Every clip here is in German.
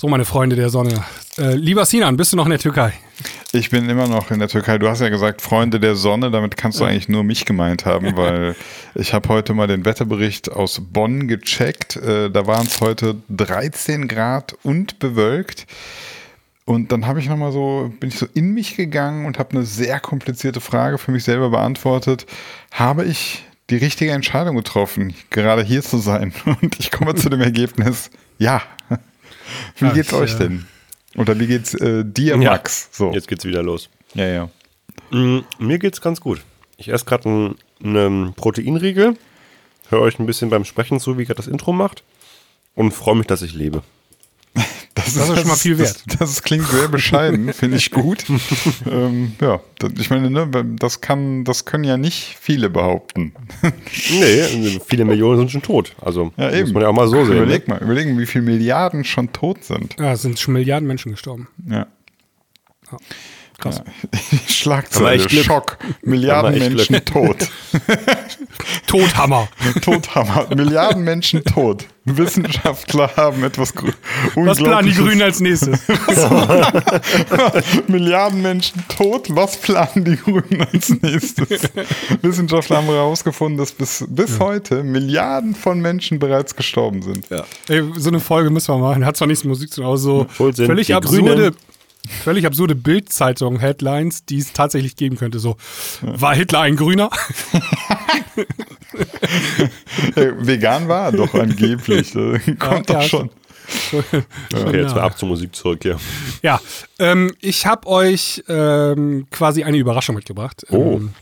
So, meine Freunde der Sonne. Äh, lieber Sinan, bist du noch in der Türkei? Ich bin immer noch in der Türkei. Du hast ja gesagt, Freunde der Sonne, damit kannst du eigentlich nur mich gemeint haben, weil ich habe heute mal den Wetterbericht aus Bonn gecheckt. Äh, da waren es heute 13 Grad und bewölkt. Und dann habe ich nochmal so, bin ich so in mich gegangen und habe eine sehr komplizierte Frage für mich selber beantwortet. Habe ich die richtige Entscheidung getroffen, gerade hier zu sein? Und ich komme zu dem Ergebnis, ja. Wie Ach, geht's euch denn? Oder wie geht's äh, dir, Max? So. Jetzt geht's wieder los. Ja, ja. Mm, mir geht's ganz gut. Ich esse gerade einen, einen Proteinriegel, höre euch ein bisschen beim Sprechen zu, wie gerade das Intro macht und freue mich, dass ich lebe. Das, das ist, ist schon mal viel wert. Das, das klingt sehr bescheiden, finde ich gut. ähm, ja, ich meine, ne, das kann, das können ja nicht viele behaupten. nee, viele Millionen sind schon tot. Also ja, muss man ja auch mal so sehen. Überleg ne? mal, überlegen, wie viele Milliarden schon tot sind. Ja, es sind schon Milliarden Menschen gestorben. Ja. ja. Krass. Ja. Schlagzeile, Schock. Milliarden Menschen Glück. tot. Todhammer. Todhammer. Milliarden Menschen tot. Wissenschaftler haben etwas Was planen die Grünen als nächstes? Milliarden Menschen tot. Was planen die Grünen als nächstes? Wissenschaftler haben herausgefunden, dass bis, bis ja. heute Milliarden von Menschen bereits gestorben sind. Ja. Ey, so eine Folge müssen wir machen. Hat zwar nichts mit Musik zu tun, aber so völlig absurde. Grünen völlig absurde Bildzeitung-Headlines, die es tatsächlich geben könnte. So, war Hitler ein Grüner? Vegan war er doch angeblich. Kommt ja, doch schon. Okay, jetzt mal ab zur Musik zurück, ja. Ja, ähm, ich habe euch ähm, quasi eine Überraschung mitgebracht. Oh. Ähm,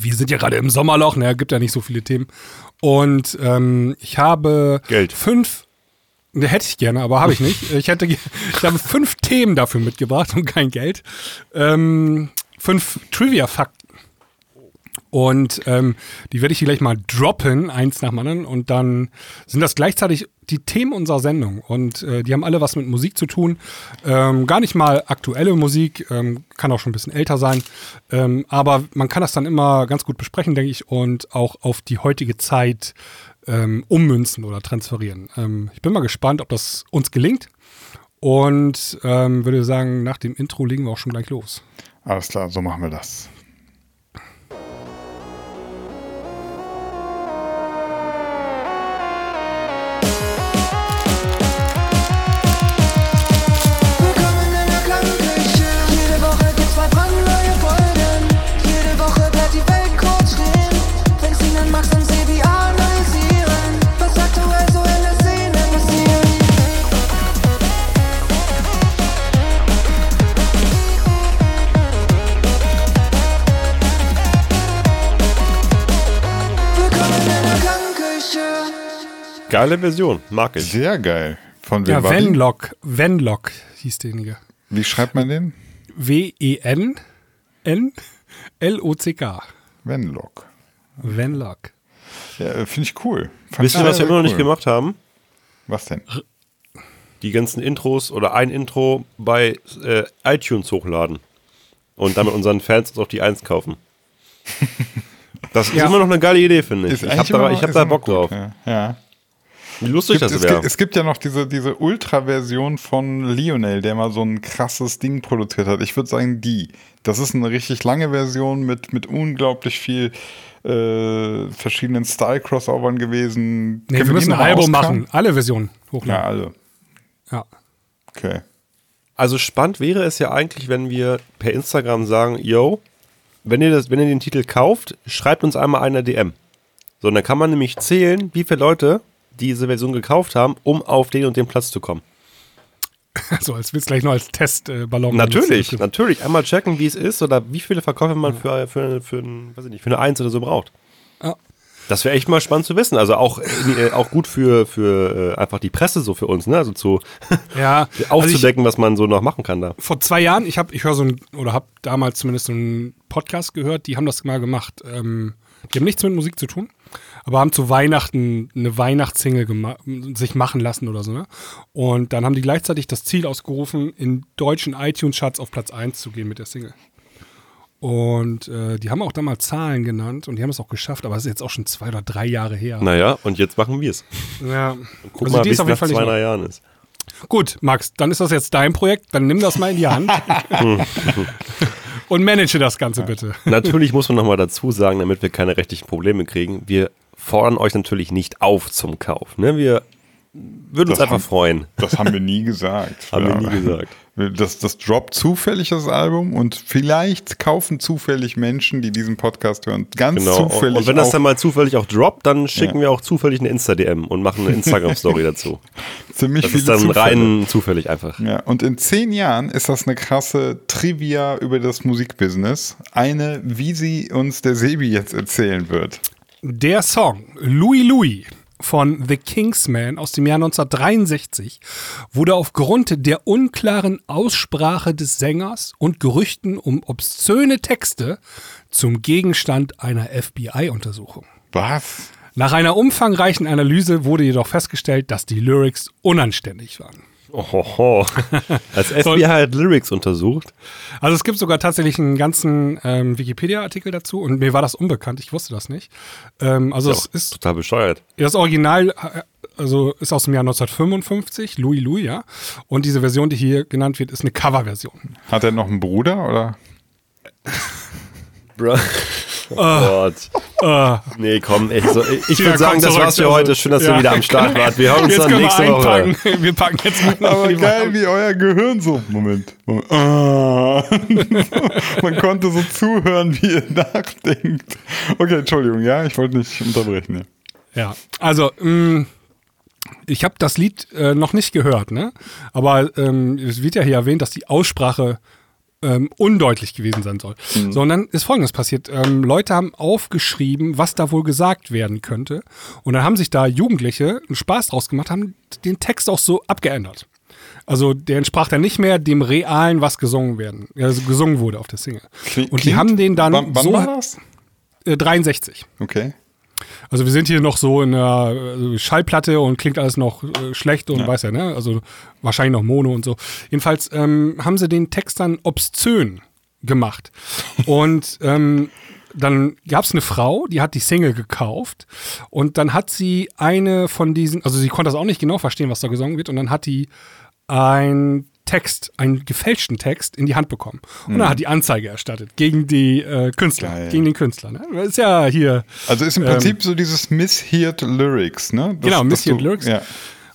wir sind ja gerade im Sommerloch, ne, gibt ja nicht so viele Themen. Und ähm, ich habe Geld. fünf Hätte ich gerne, aber habe ich nicht. Ich, hätte, ich habe fünf Themen dafür mitgebracht und kein Geld. Ähm, fünf Trivia-Fakten. Und ähm, die werde ich hier gleich mal droppen, eins nach dem anderen. Und dann sind das gleichzeitig die Themen unserer Sendung. Und äh, die haben alle was mit Musik zu tun. Ähm, gar nicht mal aktuelle Musik, ähm, kann auch schon ein bisschen älter sein. Ähm, aber man kann das dann immer ganz gut besprechen, denke ich, und auch auf die heutige Zeit ähm, ummünzen oder transferieren. Ähm, ich bin mal gespannt, ob das uns gelingt. Und ähm, würde sagen, nach dem Intro legen wir auch schon gleich los. Alles klar, so machen wir das. Geile Version, mag ich. Sehr geil. Von wem ja, war Venlock. Venlock hieß derjenige. Wie schreibt man den? W-E-N-N-L-O-C-K. Venlock. Venlock. Ja, finde ich cool. Fand Wisst ihr, was wir immer cool. noch nicht gemacht haben? Was denn? Die ganzen Intros oder ein Intro bei äh, iTunes hochladen. Und damit unseren Fans auch die Eins kaufen. Das ist ja. immer noch eine geile Idee, finde ich. Ist ich habe da, hab da Bock gut, drauf. Ja. ja. Wie lustig gibt, das wäre. Es, es, gibt ja noch diese, diese Ultra-Version von Lionel, der mal so ein krasses Ding produziert hat. Ich würde sagen, die. Das ist eine richtig lange Version mit, mit unglaublich viel äh, verschiedenen Style-Crossovern gewesen. Nee, wir müssen ein Album machen. Alle Versionen hochladen. Ja, alle. Ja. Okay. Also spannend wäre es ja eigentlich, wenn wir per Instagram sagen, yo, wenn ihr, das, wenn ihr den Titel kauft, schreibt uns einmal eine DM. So, und dann kann man nämlich zählen, wie viele Leute diese Version gekauft haben, um auf den und den Platz zu kommen. So, als willst du gleich noch als Testballon. Natürlich, natürlich. Einmal checken, wie es ist oder wie viele Verkäufe man für, für, für, weiß ich nicht, für eine Eins oder so braucht. Ja. Das wäre echt mal spannend zu wissen. Also auch, äh, auch gut für, für äh, einfach die Presse so für uns, ne? Also zu ja, aufzudecken, also ich, was man so noch machen kann da. Vor zwei Jahren, ich habe, ich höre so ein, oder habe damals zumindest so einen Podcast gehört, die haben das mal gemacht. Ähm, die haben nichts mit Musik zu tun aber haben zu Weihnachten eine Weihnachtssingle sich machen lassen oder so. Ne? Und dann haben die gleichzeitig das Ziel ausgerufen, in deutschen iTunes-Charts auf Platz 1 zu gehen mit der Single. Und äh, die haben auch damals Zahlen genannt und die haben es auch geschafft, aber es ist jetzt auch schon zwei oder drei Jahre her. Naja, und jetzt machen wir es. Ja. Und guck also mal, wie es nach zwei Jahren ist. Gut, Max, dann ist das jetzt dein Projekt, dann nimm das mal in die Hand und manage das Ganze bitte. Natürlich muss man nochmal dazu sagen, damit wir keine rechtlichen Probleme kriegen, wir fordern euch natürlich nicht auf zum Kauf. Ne? Wir würden uns einfach haben- freuen. Das haben wir nie gesagt. Haben wir Ja. nie gesagt. Das, das droppt zufällig das Album und vielleicht kaufen zufällig Menschen, die diesen Podcast hören, ganz Genau. Und- zufällig Und wenn das dann mal zufällig auch droppt, dann schicken Ja. wir auch zufällig eine Insta-DM und machen eine Instagram-Story dazu. ziemlich Das viele ist dann Zufälle. rein zufällig einfach. Ja, und in zehn Jahren ist das eine krasse Trivia über das Musikbusiness. Eine, wie sie uns der Sebi jetzt erzählen wird. Der Song Louis Louis von The Kingsman aus dem Jahr 1963 wurde aufgrund der unklaren Aussprache des Sängers und Gerüchten um obszöne Texte zum Gegenstand einer FBI-Untersuchung. Was? Nach einer umfangreichen Analyse wurde jedoch festgestellt, dass die Lyrics unanständig waren. Ohoho. Als FBI hat Lyrics untersucht. Also es gibt sogar tatsächlich einen ganzen ähm, Wikipedia-Artikel dazu und mir war das unbekannt, ich wusste das nicht. Ähm, also es Doch, ist total bescheuert. Das Original äh, also ist aus dem Jahr 1955, Louis Louis, ja. Und diese Version, die hier genannt wird, ist eine Coverversion. Hat er noch einen Bruder oder? Bro. Oh Gott. Nee, komm, ich, so, ich, würde sagen, das war's für heute. Schön, dass ja. ihr wieder am Start wart. Wir hören uns Jetzt dann nächste wir Woche. Wir packen jetzt mal Aber geil, wie euer Gehirn so. Moment. Moment. Ah. Man konnte so zuhören, wie ihr nachdenkt. Okay, Entschuldigung, ja, ich wollte nicht unterbrechen. Ja. Ja, also mh, ich habe das Lied äh, noch nicht gehört, ne? Aber ähm, es wird ja hier erwähnt, dass die Aussprache ähm, undeutlich gewesen sein soll. Sondern ist Folgendes passiert: ähm, Leute haben aufgeschrieben, was da wohl gesagt werden könnte, und dann haben sich da Jugendliche einen Spaß draus gemacht, haben den Text auch so abgeändert. Also der entsprach dann nicht mehr dem realen, was gesungen werden, also gesungen wurde auf der Single. Und die haben den dann Wann, wann so war das? äh, 63. Okay. Also wir sind hier noch so in der äh, Schallplatte und klingt alles noch äh, schlecht und weiß ja, ne? Also wahrscheinlich noch Mono und so. Jedenfalls ähm, haben sie den Text dann obszön gemacht. und ähm, dann gab es eine Frau, die hat die Single gekauft und dann hat sie eine von diesen, also sie konnte das auch nicht genau verstehen, was da gesungen wird und dann hat die ein Text, einen gefälschten Text in die Hand bekommen. Und dann hat die Anzeige erstattet gegen die äh, Künstler, Geil. gegen den Künstler. Ne? Ist ja hier Also ist im Prinzip so dieses Misheard Lyrics, ne? Das, Ähm, Genau, Misheard Lyrics. Ja.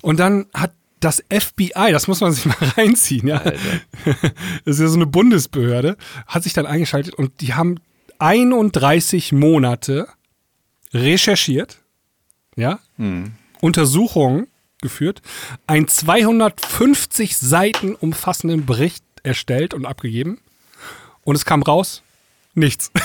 Und dann hat das FBI, das muss man sich mal reinziehen, ja. Das ist ja so eine Bundesbehörde, hat sich dann eingeschaltet und die haben 31 Monate recherchiert, ja, Untersuchungen geführt, einen 250 Seiten umfassenden Bericht erstellt und abgegeben. Und es kam raus, nichts.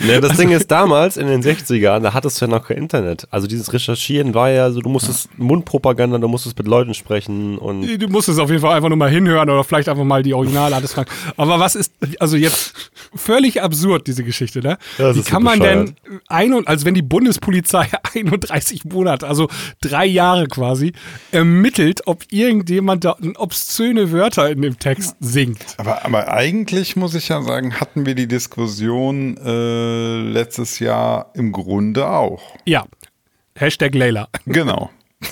Ne, das Ding ist damals in den 60ern, da hattest du ja noch kein Internet. Also dieses Recherchieren war ja so, du musstest Mundpropaganda, du musstest mit Leuten sprechen und Du musst es auf jeden Fall einfach nur mal hinhören oder vielleicht einfach mal die Originale alles fragen. Aber was ist, also jetzt völlig absurd, diese Geschichte, ne? Ja, das Wie ist so kann man denn, ein, und- also wenn die Bundespolizei 31 Monate, also drei Jahre quasi, ermittelt, ob irgendjemand da obszöne Wörter in dem Text singt? Aber, aber eigentlich muss ich ja sagen, hatten wir die Diskussion äh, letztes Jahr im Grunde auch. Ja. Hashtag Layla. Genau.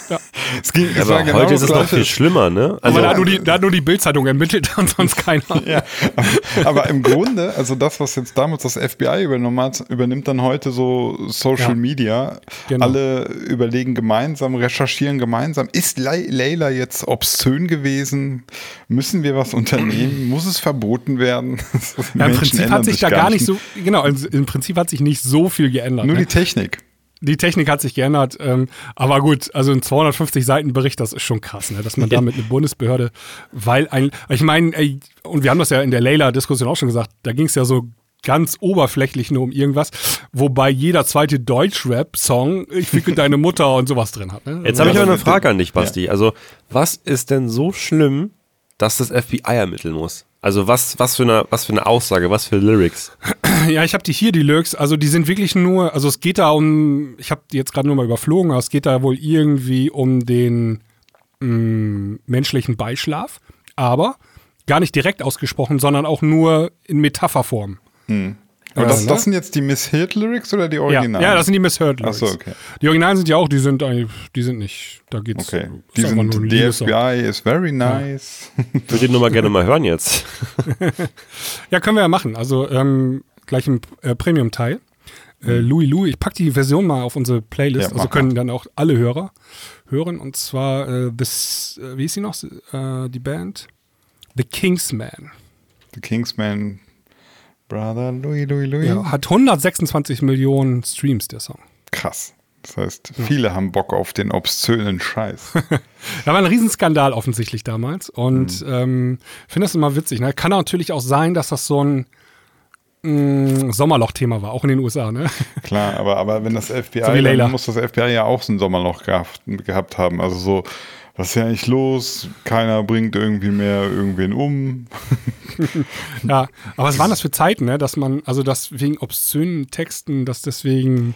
Ja. Es ging, es aber genau heute das ist es noch viel schlimmer, ne? Also, Aber da hat, nur die, da hat nur die Bildzeitung ermittelt und sonst keiner. Ja, aber, aber im Grunde, also das, was jetzt damals das FBI übernommen hat, übernimmt dann heute so Social Ja. Media. Genau. Alle überlegen gemeinsam, recherchieren gemeinsam. Ist Le- Leila jetzt obszön gewesen? Müssen wir was unternehmen? Muss es verboten werden? Ja, Im Prinzip hat sich da gar nicht so, genau, also im Prinzip hat sich nicht so viel geändert. Nur ne? die Technik. Die Technik hat sich geändert, ähm, aber gut, also ein 250 Seiten Bericht, das ist schon krass, ne? dass man da mit einer Bundesbehörde, weil ein, ich meine, ey, und wir haben das ja in der Leila-Diskussion auch schon gesagt, da ging es ja so ganz oberflächlich nur um irgendwas, wobei jeder zweite Deutschrap-Song Ich ficke deine Mutter und sowas drin hat. Ne? jetzt habe ich Ja, aber eine das- Frage an dich, Basti. Also, was ist denn so schlimm, dass das FBI ermitteln muss? Also, was, was, für eine, was für eine Aussage, was für Lyrics? Ja, ich habe die hier, die Lyrics. Also die sind wirklich nur, also es geht da um, ich habe die jetzt gerade nur mal überflogen, aber es geht da wohl irgendwie um den mh, menschlichen Beischlaf, aber gar nicht direkt ausgesprochen, sondern auch nur in Metapherform. Aber Äh, das, ne? das sind jetzt die Misheard Lyrics oder die ja, Originalen? ja, das sind die Misheard Ach Lyrics. so, okay. Die Originalen sind ja auch, die sind eigentlich, die sind nicht, da geht's. Okay. Die sind, Liebessong. FBI is very nice. Ich würde den nur mal gerne mal hören jetzt. Ja, können wir ja machen. Also ähm, gleich im äh, Premium-Teil. Äh, Mhm. Louis Louis, ich packe die Version mal auf unsere Playlist, Ja, also können dann auch alle Hörer hören. Und zwar, äh, this, äh, wie ist sie noch, äh, die Band? The Kingsman. The Kingsman Brother Louis, Louis, Louis. Ja, hat 126 Millionen Streams, der Song. Krass. Das heißt, viele haben Bock auf den obszönen Scheiß. Da war ein Riesenskandal offensichtlich damals und Mhm. ähm, finde das immer witzig. Ne? Kann natürlich auch sein, dass das so ein Sommerloch-Thema war, auch in den USA. Ne? Klar, aber, aber wenn das FBI, So dann muss das FBI ja auch so ein Sommerloch gehabt, gehabt haben. Also so, was ist ja eigentlich los? Keiner bringt irgendwie mehr irgendwen um. Ja, aber was waren das für Zeiten, ne? dass man, also dass wegen obszönen Texten, dass deswegen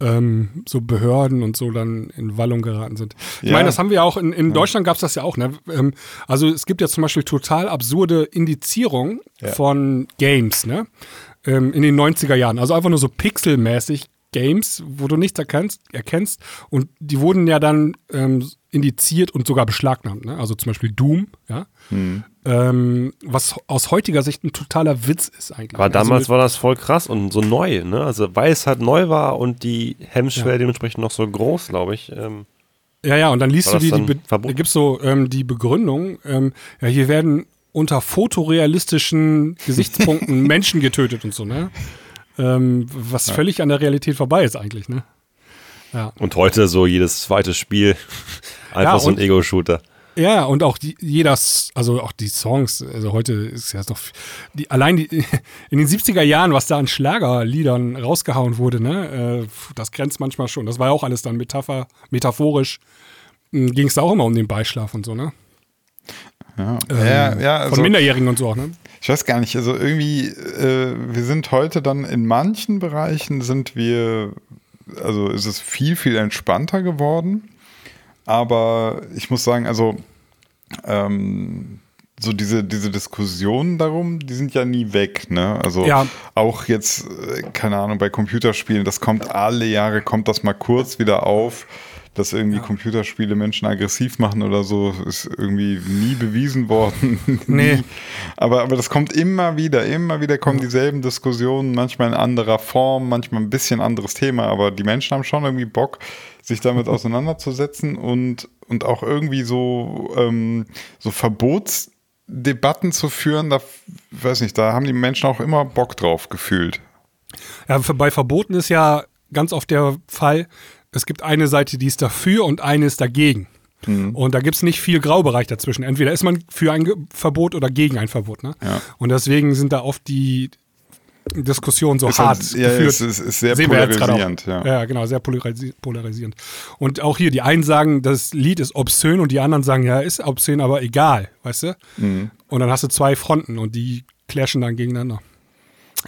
ähm, so Behörden und so dann in Wallung geraten sind. Ich Ja. meine, das haben wir auch, in, in Deutschland gab es das ja auch. Ne? Ähm, also es gibt ja zum Beispiel total absurde Indizierungen Ja. von Games ne? ähm, in den 90er Jahren. Also einfach nur so pixelmäßig Games, wo du nichts erkennst, erkennst. Und die wurden ja dann ähm, indiziert und sogar beschlagnahmt. Ne? Also zum Beispiel Doom, ja. Ähm, was aus heutiger Sicht ein totaler Witz ist eigentlich. Aber Also damals mit- war das voll krass und so neu, ne? Also weil es halt neu war und die Hemmschwelle Ja. dementsprechend noch so groß, glaube ich. Ähm, Ja, ja, und dann liest du die, dann Be gibt's so ähm, die Begründung, ähm, ja, hier werden unter fotorealistischen Gesichtspunkten Menschen getötet und so, ne? Ähm, was völlig an der Realität vorbei ist eigentlich, ne? Ja. und heute so jedes zweite Spiel einfach Ja, so ein Ego-Shooter. Ja, und auch die, jeder, also auch die Songs, also heute ist ja noch, die, allein die, in den 70er Jahren, was da an Schlagerliedern rausgehauen wurde, ne, äh, das grenzt manchmal schon. Das war ja auch alles dann Metapher, metaphorisch, ging es da auch immer um den Beischlaf und so, ne? Ja, Ähm, ja, ja Von also, Minderjährigen und so auch, ne? ich weiß gar nicht, also irgendwie, äh, wir sind heute dann in manchen Bereichen sind wir, also ist es viel, viel entspannter geworden. Aber ich muss sagen, also ähm, so diese, diese Diskussionen darum, die sind ja nie weg, ne? Also Ja. auch jetzt, äh, keine Ahnung, bei Computerspielen, das kommt alle Jahre, kommt das mal kurz wieder auf, dass irgendwie Computerspiele Menschen aggressiv machen oder so, ist irgendwie nie bewiesen worden. Nee. Aber, aber das kommt immer wieder, immer wieder kommen dieselben Diskussionen, manchmal in anderer Form, manchmal ein bisschen anderes Thema, aber die Menschen haben schon irgendwie Bock, sich damit auseinanderzusetzen und, und auch irgendwie so, ähm, so Verbotsdebatten zu führen, da weiß nicht, da haben die Menschen auch immer Bock drauf gefühlt. Ja, bei Verboten ist ja ganz oft der Fall, es gibt eine Seite, die ist dafür und eine ist dagegen. Und da gibt es nicht viel Graubereich dazwischen. Entweder ist man für ein Verbot oder gegen ein Verbot. Ne? Ja. Und deswegen sind da oft die Diskussionen so Ist hart halt- ja, geführt. es ist, ist sehr Sehen polarisierend, ja. ja, genau, sehr polarisi polarisierend. Und auch hier, die einen sagen, das Lied ist obszön und die anderen sagen, ja, ist obszön, aber egal, weißt du? Mhm. Und dann hast du zwei Fronten und die clashen dann gegeneinander.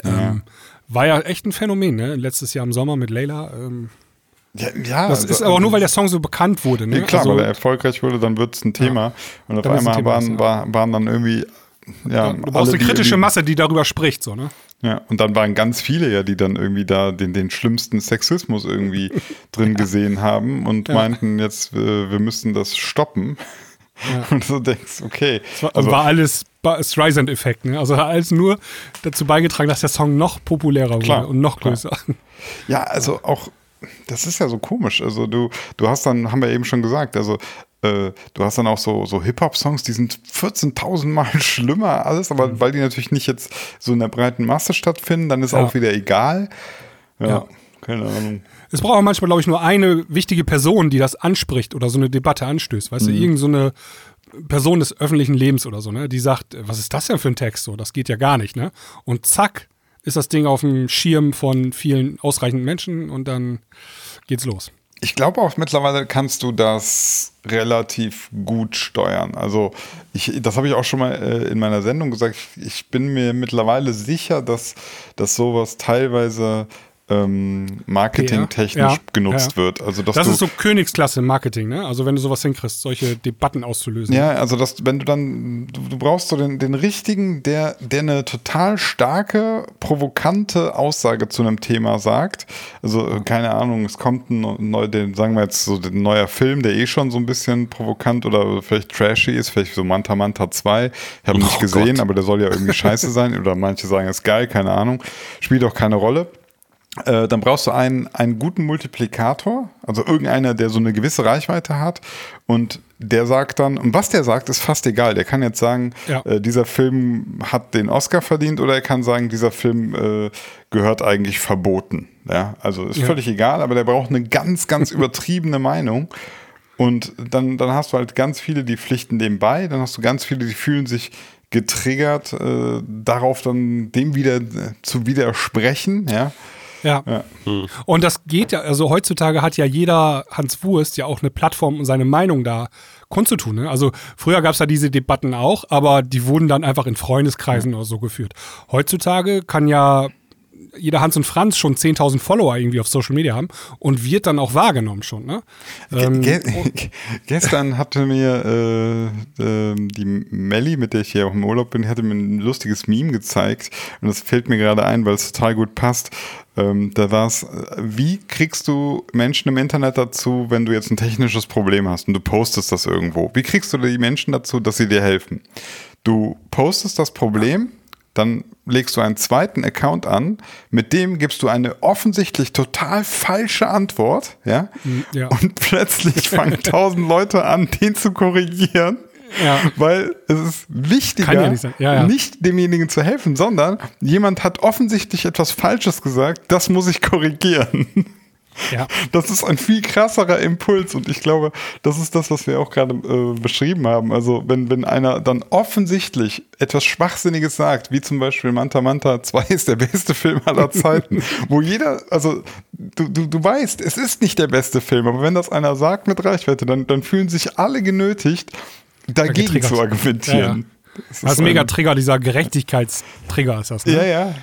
Ähm, war ja echt ein Phänomen, ne? Letztes Jahr im Sommer mit Layla. Ähm, Ja, ja, das also- ist aber auch nur, weil der Song so bekannt wurde, ne? Ja, klar, also, weil er erfolgreich wurde, dann wird es ein Thema. Und auf ein einmal Thema, waren, war, waren dann irgendwie. Ja, du brauchst eine kritische Masse, die darüber spricht, so, ne? Ja, und dann waren ganz viele ja, die dann irgendwie da den, den schlimmsten Sexismus irgendwie drin gesehen haben und Ja. meinten jetzt, äh, wir müssen das stoppen. Und du denkst, okay. Das war, also, war alles Streisand-Effekt, ne? Also alles nur dazu beigetragen, dass der Song noch populärer Klar, wurde und noch klar. größer. Ja, also auch, das ist ja so komisch. Also du, du hast dann, haben wir eben schon gesagt, also äh, du hast dann auch so, so Hip-Hop-Songs, die sind 14.000 Mal schlimmer alles, aber weil die natürlich nicht jetzt so in der breiten Masse stattfinden, dann ist Mhm. Ja. auch wieder egal. Ja, Ja. keine Ahnung. Es braucht auch manchmal, glaube ich, nur eine wichtige Person, die das anspricht oder so eine Debatte anstößt. Weißt du, irgend so eine Person des öffentlichen Lebens oder so, ne? Die sagt, was ist das denn für ein Text? So, das geht ja gar nicht, ne? Und zack, ist das Ding auf dem Schirm von vielen ausreichenden Menschen und dann geht's los. Ich glaube auch mittlerweile kannst du das relativ gut steuern. Also ich, das habe ich auch schon mal äh, in meiner Sendung gesagt. Ich bin mir mittlerweile sicher, dass, dass sowas teilweise ähm, marketingtechnisch Ja, ja, genutzt ja. wird. Also dass Das du, ist so Königsklasse Marketing, ne? Also wenn du sowas hinkriegst, solche Debatten auszulösen. Ja, also das, wenn du dann, du, du brauchst so den, den richtigen, der, der eine total starke, provokante Aussage zu einem Thema sagt. Also äh, keine Ahnung, es kommt ein neu, den, sagen wir jetzt so ein neuer Film, der eh schon so ein bisschen provokant oder vielleicht trashy ist, vielleicht so Manta Manta 2. Ich habe ihn nicht Oh gesehen, Gott. aber der soll ja irgendwie scheiße sein oder manche sagen, es ist geil, keine Ahnung. Spielt auch keine Rolle. Äh, dann brauchst du einen, einen guten Multiplikator, also irgendeiner, der so eine gewisse Reichweite hat und der sagt dann, und was der sagt, ist fast egal. Der kann jetzt sagen, Ja. äh, dieser Film hat den Oscar verdient oder er kann sagen, dieser Film äh, gehört eigentlich verboten. Ja, also ist Ja. völlig egal, aber der braucht eine ganz, ganz übertriebene Meinung. Und dann, dann hast du halt ganz viele, die pflichten dem bei, dann hast du ganz viele, die fühlen sich getriggert, äh, darauf dann dem wieder äh, zu widersprechen, ja. Ja. Ja. Und das geht ja, also heutzutage hat ja jeder Hans Wurst ja auch eine Plattform, um seine Meinung da kundzutun. Ne? Also früher gab es ja diese Debatten auch, aber die wurden dann einfach in Freundeskreisen oder so geführt. Heutzutage kann ja jeder Hans und Franz schon 10.000 Follower irgendwie auf Social Media haben und wird dann auch wahrgenommen schon. Ne? Ähm, Ge gestern hatte mir äh, äh, die Melli, mit der ich hier auch im Urlaub bin, hatte mir ein lustiges Meme gezeigt und das fällt mir gerade ein, weil es total gut passt. Ähm, da war es, wie kriegst du Menschen im Internet dazu, wenn du jetzt ein technisches Problem hast und du postest das irgendwo? Wie kriegst du die Menschen dazu, dass sie dir helfen? Du postest das Problem, dann legst du einen zweiten Account an, mit dem gibst du eine offensichtlich total falsche Antwort, ja? ja. Und plötzlich fangen tausend Leute an, den zu korrigieren. Ja. Weil es ist wichtiger, ja nicht. Ja, ja. nicht demjenigen zu helfen, sondern jemand hat offensichtlich etwas Falsches gesagt, das muss ich korrigieren. Das ist ein viel krasserer Impuls und ich glaube, das ist das, was wir auch gerade äh, beschrieben haben. Also wenn, wenn einer dann offensichtlich etwas Schwachsinniges sagt, wie zum Beispiel Manta Manta 2 ist der beste Film aller Zeiten, wo jeder, also du, du, du weißt, es ist nicht der beste Film, aber wenn das einer sagt mit Reichweite, dann, dann fühlen sich alle genötigt, dagegen zu argumentieren. Ja, ja. Das Das ist ein- mega Trigger, dieser Gerechtigkeitstrigger ist das. Ne? Ja, ja.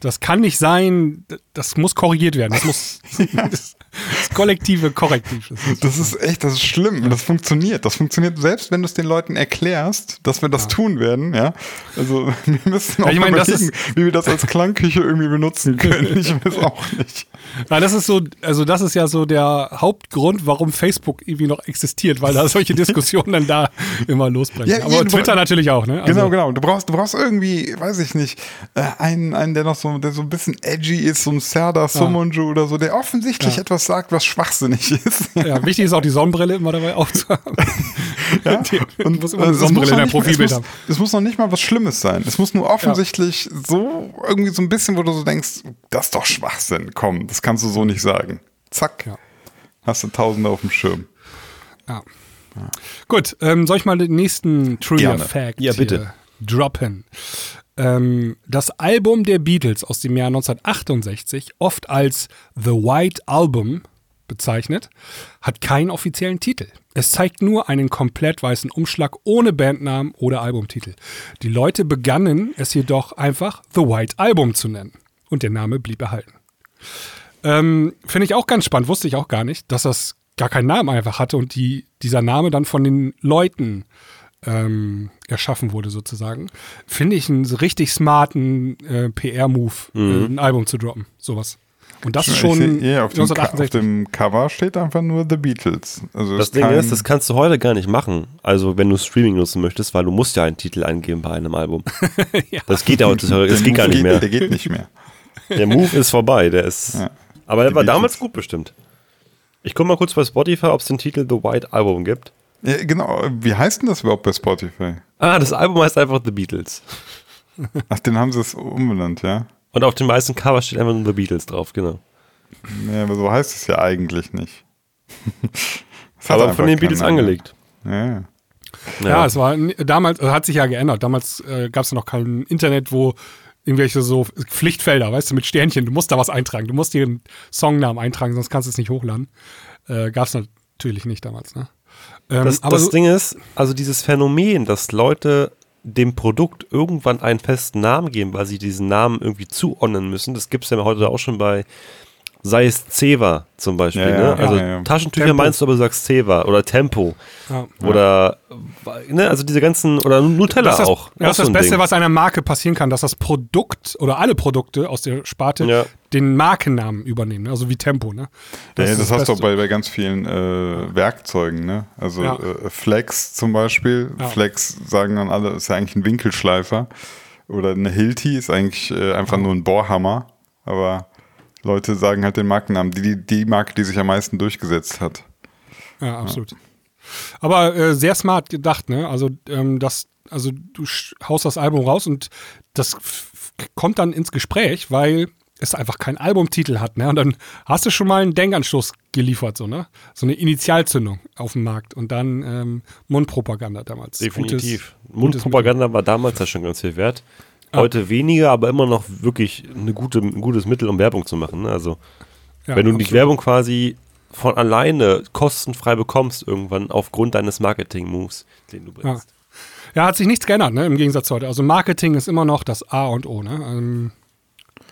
Das kann nicht sein, das muss korrigiert werden. Das muss das, das kollektive Korrektiv. Das ist, Das ist echt, das ist schlimm. Das funktioniert. Das funktioniert selbst, wenn du es den Leuten erklärst, dass wir das tun werden. Ja, also wir müssen auch Ja, ich meine, überlegen, wie wir das als Klangküche irgendwie benutzen können. Ich weiß auch nicht. Na, das ist so, also das ist ja so der Hauptgrund, warum Facebook irgendwie noch existiert, weil da solche Diskussionen dann da immer losbrechen. Ja, Aber ja, Twitter natürlich auch, ne? Also, genau, genau. Du brauchst, du brauchst irgendwie, weiß ich nicht, äh, einen, einen, der noch so, der so ein bisschen edgy ist, so ein Serdar Somunju oder so, der offensichtlich Ja. Etwas sagt, was schwachsinnig ist. Ja, wichtig ist auch die Sonnenbrille immer dabei aufzuhaben. Ja? Die, Und muss immer äh, eine es muss Sonnenbrille in noch deinem nicht mal- Profilbild es haben. muss, es muss noch nicht mal was Schlimmes sein. Es muss nur offensichtlich so irgendwie so ein bisschen, wo du so denkst, das ist doch Schwachsinn. Komm, das kannst du so nicht sagen. Zack, Ja. hast du Tausende auf dem Schirm. Ja. Gut, ähm, soll ich mal den nächsten. Trivia-Fact Ja, bitte. hier droppen? Ähm, das Album der Beatles aus dem Jahr 1968, oft als The White Album bezeichnet, hat keinen offiziellen Titel. Es zeigt nur einen komplett weißen Umschlag ohne Bandnamen oder Albumtitel. Die Leute begannen es jedoch einfach The White Album zu nennen. Und der Name blieb erhalten. Ähm, Finde ich auch ganz spannend, wusste ich auch gar nicht, dass das gar keinen Namen einfach hatte und die, dieser Name dann von den Leuten ähm, erschaffen wurde, sozusagen. Finde ich einen richtig smarten äh, PR-Move, äh, ein Album zu droppen. Sowas. Und das Ich schon seh- ja, auf, dem, Ka- auf 1968. dem Cover steht einfach nur The Beatles. Also Das ist Ding ist, das kannst du heute gar nicht machen. Also wenn du Streaming nutzen möchtest, weil du musst ja einen Titel eingeben bei einem Album. Das geht ja heutzutage, das der geht gar nicht geht, mehr. Der geht nicht mehr. Der Move ist vorbei, der ist. Ja. Aber der war Beatles. damals gut bestimmt. Ich guck mal kurz bei Spotify, ob es den Titel The White Album gibt. Ja, genau. Wie heißt denn das überhaupt bei Spotify? Ah, das Album heißt einfach The Beatles. Ach, den haben sie es umbenannt, ja? Und auf dem meisten Cover steht einfach nur The Beatles drauf, genau. Ja, aber so heißt es ja eigentlich nicht. Es hat Aber von den Beatles Namen. angelegt. Ja, ja. Ja, es war damals, also hat sich ja geändert. Damals äh, gab es noch kein Internet, wo irgendwelche so Pflichtfelder, weißt du, mit Sternchen, du musst da was eintragen. Du musst dir einen Songnamen eintragen, sonst kannst du es nicht hochladen. Äh, gab es natürlich nicht damals, ne? Ähm, Das, das so, Ding ist, also dieses Phänomen, dass Leute dem Produkt irgendwann einen festen Namen geben, weil sie diesen Namen irgendwie zuordnen müssen, das gibt es ja heute auch schon bei sei es Ceva zum Beispiel. Ja, ja, ne? Also ja, ja. Taschentücher Tempo. meinst du, aber du sagst Ceva oder Tempo Ja. oder ne, also diese ganzen oder Nutella Das ist das, auch. Ja, das auch ist so das Beste, Ding. was einer Marke passieren kann, dass das Produkt oder alle Produkte aus der Sparte Ja. den Markennamen übernehmen, ne? also wie Tempo. Ne? Ja, ist das, hast du auch bei, bei ganz vielen äh, Werkzeugen, ne? Also Ja. äh, Flex zum Beispiel. Ja. Flex sagen dann alle, ist ja eigentlich ein Winkelschleifer. Oder eine Hilti ist eigentlich äh, einfach nur ein Bohrhammer. Aber Leute sagen halt den Markennamen, die, die, die Marke, die sich am meisten durchgesetzt hat. Ja, absolut. Aber äh, sehr smart gedacht, ne? Also, ähm, das, also du haust das Album raus und das kommt dann ins Gespräch, weil es einfach keinen Albumtitel hat, ne? Und dann hast du schon mal einen Denkanstoß geliefert, so, ne? So eine Initialzündung auf dem Markt und dann ähm, Mundpropaganda damals. Definitiv. Gutes- gutes Mundpropaganda war damals ja schon ganz viel wert. Heute weniger, aber immer noch wirklich eine gute, ein gutes Mittel, um Werbung zu machen. ne? Also, Ja, wenn du die absolut. Werbung quasi von alleine kostenfrei bekommst, irgendwann aufgrund deines Marketing-Moves, den du Ja. bringst. ja, hat sich nichts geändert, ne? Im Gegensatz zu heute. Also Marketing ist immer noch das A und O, ne? Ähm,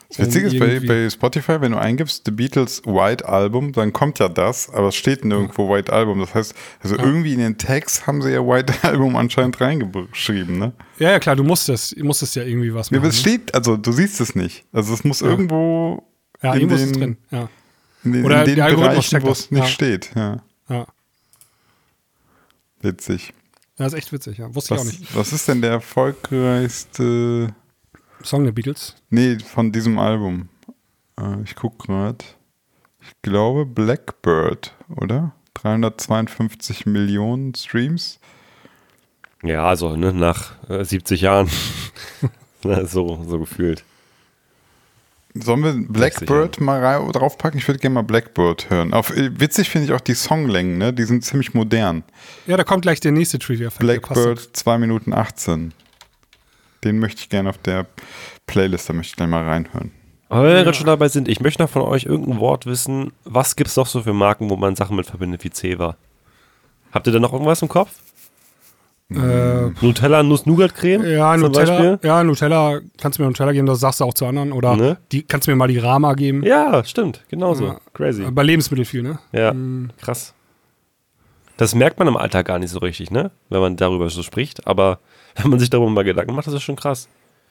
Das Witzige ist, bei, irgendwie- bei Spotify, wenn du eingibst The Beatles White Album, dann kommt ja das, aber es steht nirgendwo White Album. Das heißt, also irgendwie in den Text haben sie ja White Album anscheinend reingeschrieben, ne? ja, ja, klar, du musstest, du musstest ja irgendwie was Ja, machen. aber es ne? steht, also du siehst es nicht. Also es muss irgendwo ja, in irgendwo ist es den, drin. Ja. in den, Oder in den Bereichen, wo es nicht Ja. steht. Ja, Ja. witzig. ja, ist echt witzig, ja. Wusste ich auch Was, nicht. was ist denn der erfolgreichste, Song der Beatles. nee, von diesem Album? Äh, ich guck gerade. Ich glaube Blackbird, oder? 352 Millionen Streams. Ja, also ne, nach äh, 70 Jahren. So, so gefühlt. Sollen wir Blackbird mal draufpacken? Ich würde gerne mal Blackbird hören. Auf, äh, witzig finde ich auch die Songlängen, ne? Die sind ziemlich modern. Ja, da kommt gleich der nächste Trivia-Fact. Blackbird 2 Minuten 18. Den möchte ich gerne auf der Playlist, da möchte ich gleich mal reinhören. Aber wenn wir gerade schon dabei sind, ich möchte noch von euch irgendein Wort wissen. Was gibt es noch so für Marken, wo man Sachen mit verbindet wie Ceva? Habt ihr da noch irgendwas im Kopf? Äh, Nutella, Nuss-Nougat-Creme? ja, Nutella, ja, Nutella, kannst du mir Nutella geben, das sagst du auch zu anderen. Oder Ne? die, kannst du mir mal die Rama geben. Ja, stimmt. Genauso. Ja. Crazy. Bei Lebensmittel viel, ne? Ja, krass. Das merkt man im Alltag gar nicht so richtig, ne? Wenn man darüber so spricht. Aber wenn man sich darüber mal Gedanken macht, das ist schon krass.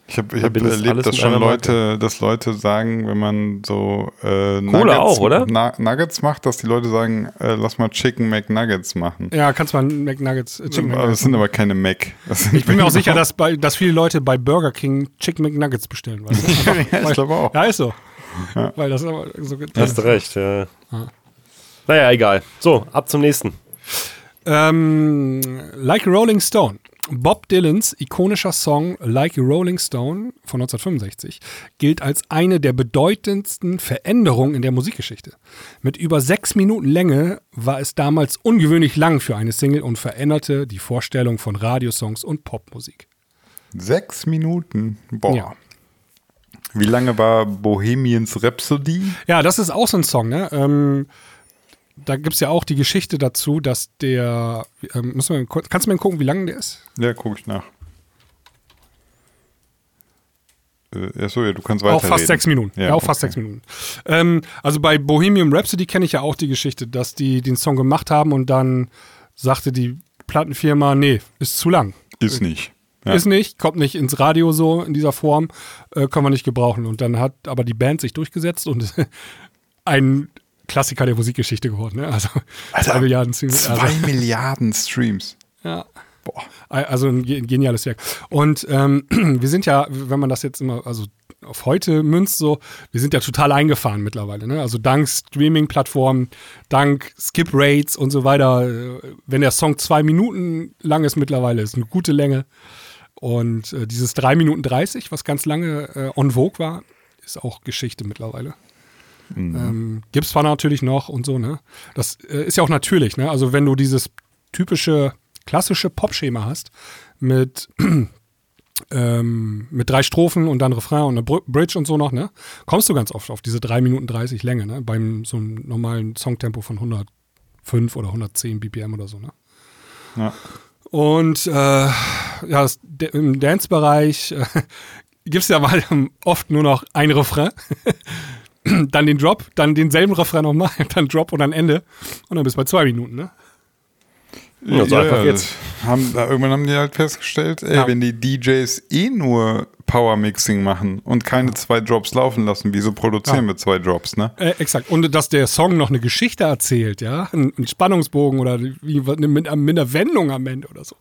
Ich habe ich hab erlebt, dass schon Leute, dass Leute sagen, wenn man so äh, Cola auch, oder? Na, Nuggets macht, dass die Leute sagen, äh, lass mal Chicken McNuggets machen. Ja, kannst mal McNuggets, äh, Chicken Aber McNuggets. das sind aber keine Mac. Ich bin mir auch sicher, dass, bei, dass viele Leute bei Burger King Chicken McNuggets bestellen. Weißt du? ja, ich glaube auch. Ja, ist so. Weil das aber so Hast recht, ja. Naja, egal. So, ab zum nächsten. Ähm, like a Rolling Stone. Bob Dylans ikonischer Song Like a Rolling Stone von 1965 gilt als eine der bedeutendsten Veränderungen in der Musikgeschichte. Mit über sechs Minuten Länge war es damals ungewöhnlich lang für eine Single und veränderte die Vorstellung von Radiosongs und Popmusik. Sechs Minuten. Boah. Ja. Wie lange war Bohemians Rhapsody? Ja, das ist auch so ein Song, ne? Ähm, da gibt es ja auch die Geschichte dazu, dass der. Ähm, müssen wir, kannst du mir gucken, wie lang der ist? Ja, gucke ich nach. Äh, achso, ja, du kannst Auch weiterreden. fast sechs Minuten. Ja, auch fast okay. sechs Minuten. Ähm, also bei Bohemian Rhapsody kenne ich ja auch die Geschichte, dass die den Song gemacht haben und dann sagte die Plattenfirma, nee, ist zu lang. Ist nicht. Ja. Ist nicht, kommt nicht ins Radio so in dieser Form, äh, können wir nicht gebrauchen. Und dann hat aber die Band sich durchgesetzt und ein Klassiker der Musikgeschichte geworden. Ne? Also zwei Milliarden Streams. Zwei Also, Milliarden Streams. ja. Boah. Also ein ge- geniales Werk. Und ähm, wir sind ja, wenn man das jetzt immer, also auf heute münzt so, wir sind ja total eingefahren mittlerweile. Ne? Also dank Streaming-Plattformen, dank Skip-Rates und so weiter. äh, Wenn der Song zwei Minuten lang ist mittlerweile, ist eine gute Länge. Und äh, dieses 3 Minuten 30, was ganz lange äh, on Vogue war, ist auch Geschichte mittlerweile. Ähm, Gibt's zwar natürlich noch und so, ne? Das äh, ist ja auch natürlich, ne? Also wenn du dieses typische klassische Popschema hast mit ähm, mit drei Strophen und dann Refrain und eine Br Bridge und so noch, ne? Kommst du ganz oft auf diese 3 Minuten 30 Länge, ne? Beim so einem normalen Songtempo von 105 oder 110 BPM oder so, ne? Ja. Und äh, ja, das, im Dance-Bereich äh, gibt es ja mal oft nur noch ein Refrain. dann den Drop, dann denselben Refrain nochmal, dann Drop und dann Ende. Und dann bist du bei zwei Minuten, ne? Ja, so einfach jetzt. Haben, irgendwann haben die halt festgestellt, ey, Ja. wenn die DJs eh nur Power Mixing machen und keine zwei Drops laufen lassen, wieso produzieren Ja. wir zwei Drops, ne? Äh, exakt. Und dass der Song noch eine Geschichte erzählt, ja, ein, ein Spannungsbogen oder wie eine, mit, mit einer Wendung am Ende oder so.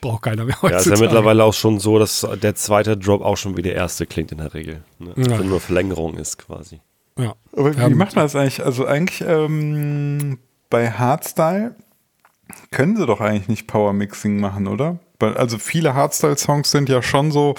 Braucht keiner mehr Ja, ist heutzutage. ja mittlerweile auch schon so, dass der zweite Drop auch schon wie der erste klingt in der Regel. Ne? Ja. Wenn nur Verlängerung ist quasi. Ja. Aber wie Ähm, macht man das eigentlich? Also eigentlich ähm, bei Hardstyle können sie doch eigentlich nicht Power Mixing machen, oder? Weil, also viele Hardstyle-Songs sind ja schon so,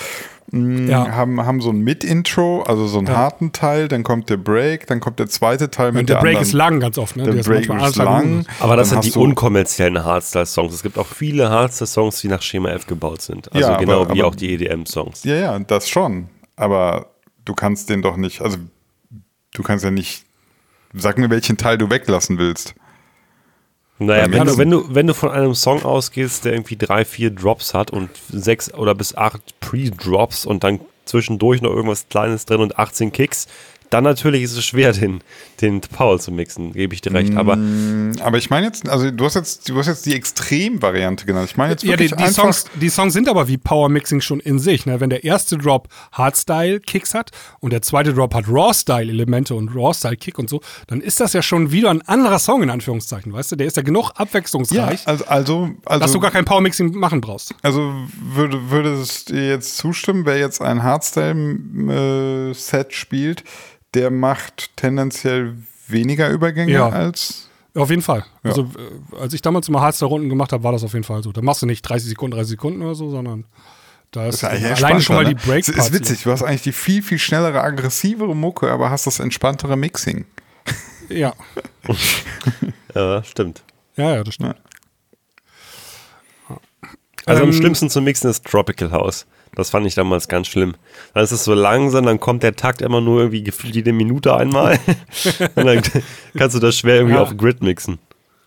mh, Ja. haben, haben so ein Mid-Intro, also so einen Ja. harten Teil, dann kommt der Break, dann kommt der zweite Teil mit Und der der Break anderen. ist lang ganz oft, ne? Der ist Break ist anderthalb lang. Aber das Dann sind die unkommerziellen Hardstyle-Songs. Es gibt auch viele Hardstyle-Songs, die nach Schema F gebaut sind. Also Ja, genau aber- wie aber- auch die EDM-Songs. Ja, ja, das schon. Aber du kannst den doch nicht, also du kannst ja nicht, sag mir, welchen Teil du weglassen willst. Naja, wenn du, wenn, du, wenn du von einem Song ausgehst, der irgendwie drei, vier Drops hat und sechs oder bis acht Pre-Drops und dann zwischendurch noch irgendwas Kleines drin und 18 Kicks, dann natürlich ist es schwer, den, den Power zu mixen, gebe ich dir recht. Aber Aber ich meine jetzt, also du hast jetzt, du hast jetzt die Extrem-Variante genannt. Ich meine jetzt Ja, die, wirklich die, einfach. Songs, die Songs sind aber wie Power Mixing schon in sich. Ne? Wenn der erste Drop Hardstyle-Kicks hat und der zweite Drop hat Raw-Style-Elemente und Raw-Style-Kick und so, dann ist das ja schon wieder ein anderer Song in Anführungszeichen, weißt du? Der ist ja genug ja, abwechslungsreich, also, also, dass also, du gar kein Power Mixing machen brauchst. also würde, würdest du dir jetzt zustimmen, wer jetzt ein Hardstyle-Set spielt, der macht tendenziell weniger Übergänge Ja. als. Auf jeden Fall. Also, äh, als ich damals mal Hardstyle-Runden gemacht habe, war das auf jeden Fall so. Da machst du nicht 30 Sekunden, 30 Sekunden oder so, sondern da ist, Das ist eigentlich alleine schon mal die ne? Breaks. Es ist witzig, du hast eigentlich die viel, viel schnellere, aggressivere Mucke, aber hast das entspanntere Mixing. Ja. ja, stimmt. ja, ja, das stimmt. Also am Ähm, schlimmsten zu mixen ist Tropical House. Das fand ich damals ganz schlimm. Dann ist es so langsam, dann kommt der Takt immer nur irgendwie gefühlt jede Minute einmal. Und dann kannst du das schwer irgendwie Ja. auf Grid mixen.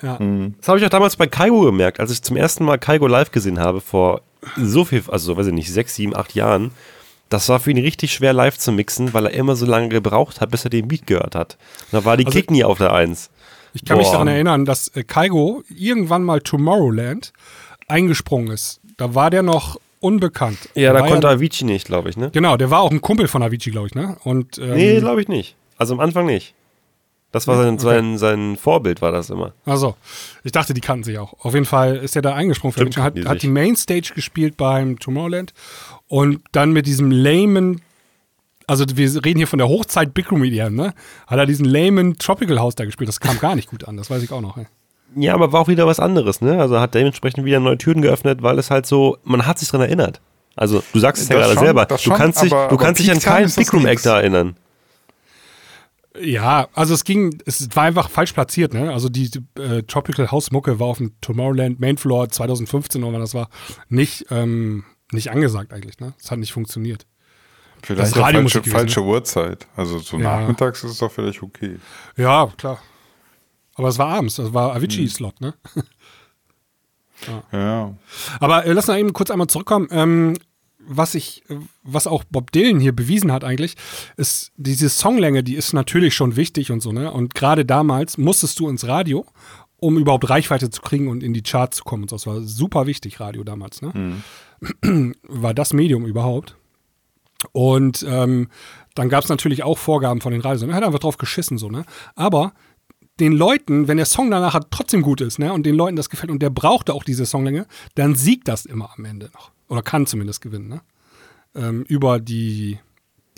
Ja. Das habe ich auch damals bei Kaigo gemerkt, als ich zum ersten Mal Kaigo live gesehen habe, vor so viel, also weiß ich nicht, sechs, sieben, acht Jahren. Das war für ihn richtig schwer live zu mixen, weil er immer so lange gebraucht hat, bis er den Beat gehört hat. Und da war die Also- Kick nie auf der Eins. Ich kann mich Boah. daran erinnern, dass äh, Kaigo irgendwann mal Tomorrowland eingesprungen ist. Da war der noch unbekannt. Ja, da konnte Avicii nicht, glaube ich, ne? Genau, der war auch ein Kumpel von Avicii, glaube ich, ne? Und, ähm, Nee, glaube ich nicht. Also am Anfang nicht. Das war sein, sein, sein Vorbild, war das immer. Also, ich dachte, die kannten sich auch. Auf jeden Fall ist er da eingesprungen. Stimmt, hat, die hat die Mainstage gespielt beim Tomorrowland und dann mit diesem lamen, also wir reden hier von der Hochzeit Big Room EDM, ne? Hat er diesen lamen Tropical House da gespielt. Das kam gar nicht gut an, das weiß ich auch noch. Ey. Ja, aber war auch wieder was anderes, ne? Also hat dementsprechend wieder neue Türen geöffnet, weil es halt so, man hat sich dran erinnert. Also du sagst es ja gerade schon, selber, du schon, kannst dich, aber- du kannst dich an keinen ist das Big Room nix. Act erinnern. Ja, also es ging, es war einfach falsch platziert, ne? Also die äh, Tropical House Mucke war auf dem Tomorrowland Mainfloor 2015 oder wann das war, nicht, ähm, nicht angesagt eigentlich, ne? Es hat nicht funktioniert. Vielleicht Das ist auch falsche, Radiomusik gewesen, falsche Uhrzeit. Also so Ja. nachmittags ist es doch vielleicht okay. Ja, klar. Aber es war abends, das war Avicii-Slot, ne? Ja. Aber äh, lass mal eben kurz einmal zurückkommen. Ähm, was ich, äh, was auch Bob Dylan hier bewiesen hat eigentlich, ist diese Songlänge, die ist natürlich schon wichtig und so, ne? Und gerade damals musstest du ins Radio, um überhaupt Reichweite zu kriegen und in die Charts zu kommen und so. Das war super wichtig, Radio damals, ne? War das Medium überhaupt. Und ähm, dann gab es natürlich auch Vorgaben von den Radiosendern. Er hat einfach drauf geschissen, so, ne? Aber den Leuten, wenn der Song danach halt trotzdem gut ist, ne, und den Leuten das gefällt und der brauchte auch diese Songlänge, dann siegt das immer am Ende noch. Oder kann zumindest gewinnen, ne? Ähm, über die,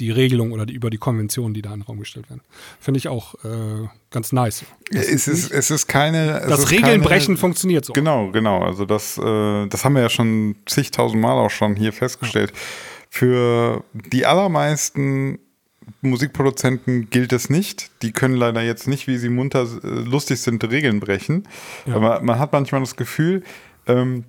die Regelung oder die, über die Konventionen, die da in den Raum gestellt werden. Finde ich auch äh, ganz nice. Es ist, es ist keine. es Das ist Regeln keine, brechen funktioniert so. Genau, genau. Also das, äh, das haben wir ja schon zigtausend Mal auch schon hier festgestellt. Für die allermeisten Musikproduzenten gilt es nicht. Die können leider jetzt nicht, wie sie munter äh, lustig sind, Regeln brechen. Aber man hat manchmal das Gefühl, ähm,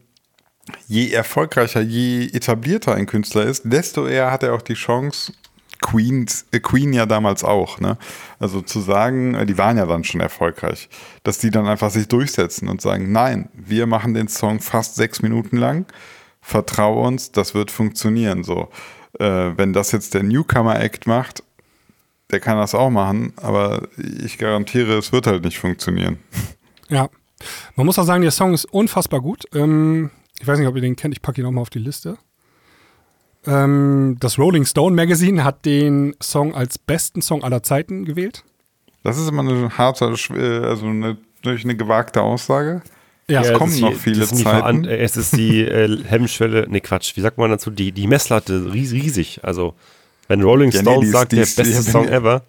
je erfolgreicher, je etablierter ein Künstler ist, desto eher hat er auch die Chance, Queens, äh Queen ja damals auch, ne? Also zu sagen, äh, die waren ja dann schon erfolgreich, dass die dann einfach sich durchsetzen und sagen, nein, wir machen den Song fast sechs Minuten lang, vertrau uns, das wird funktionieren. So, äh, wenn das jetzt der Newcomer Act macht, der kann das auch machen, aber ich garantiere, es wird halt nicht funktionieren. Ja. Man muss auch sagen, der Song ist unfassbar gut. Ähm, ich weiß nicht, ob ihr den kennt, ich packe ihn auch mal auf die Liste. Ähm, das Rolling Stone Magazine hat den Song als besten Song aller Zeiten gewählt. Das ist immer eine harte, äh, also eine, durch eine gewagte Aussage. Ja, es Ja, kommen ist noch die- viele Zeiten. Veran- äh, Es ist die äh, Hemmschwelle, ne Quatsch, wie sagt man dazu? Die, die Messlatte ries, riesig. Also, wenn Rolling Ja, nee, Stone die ist- sagt, die der beste die- Song ever,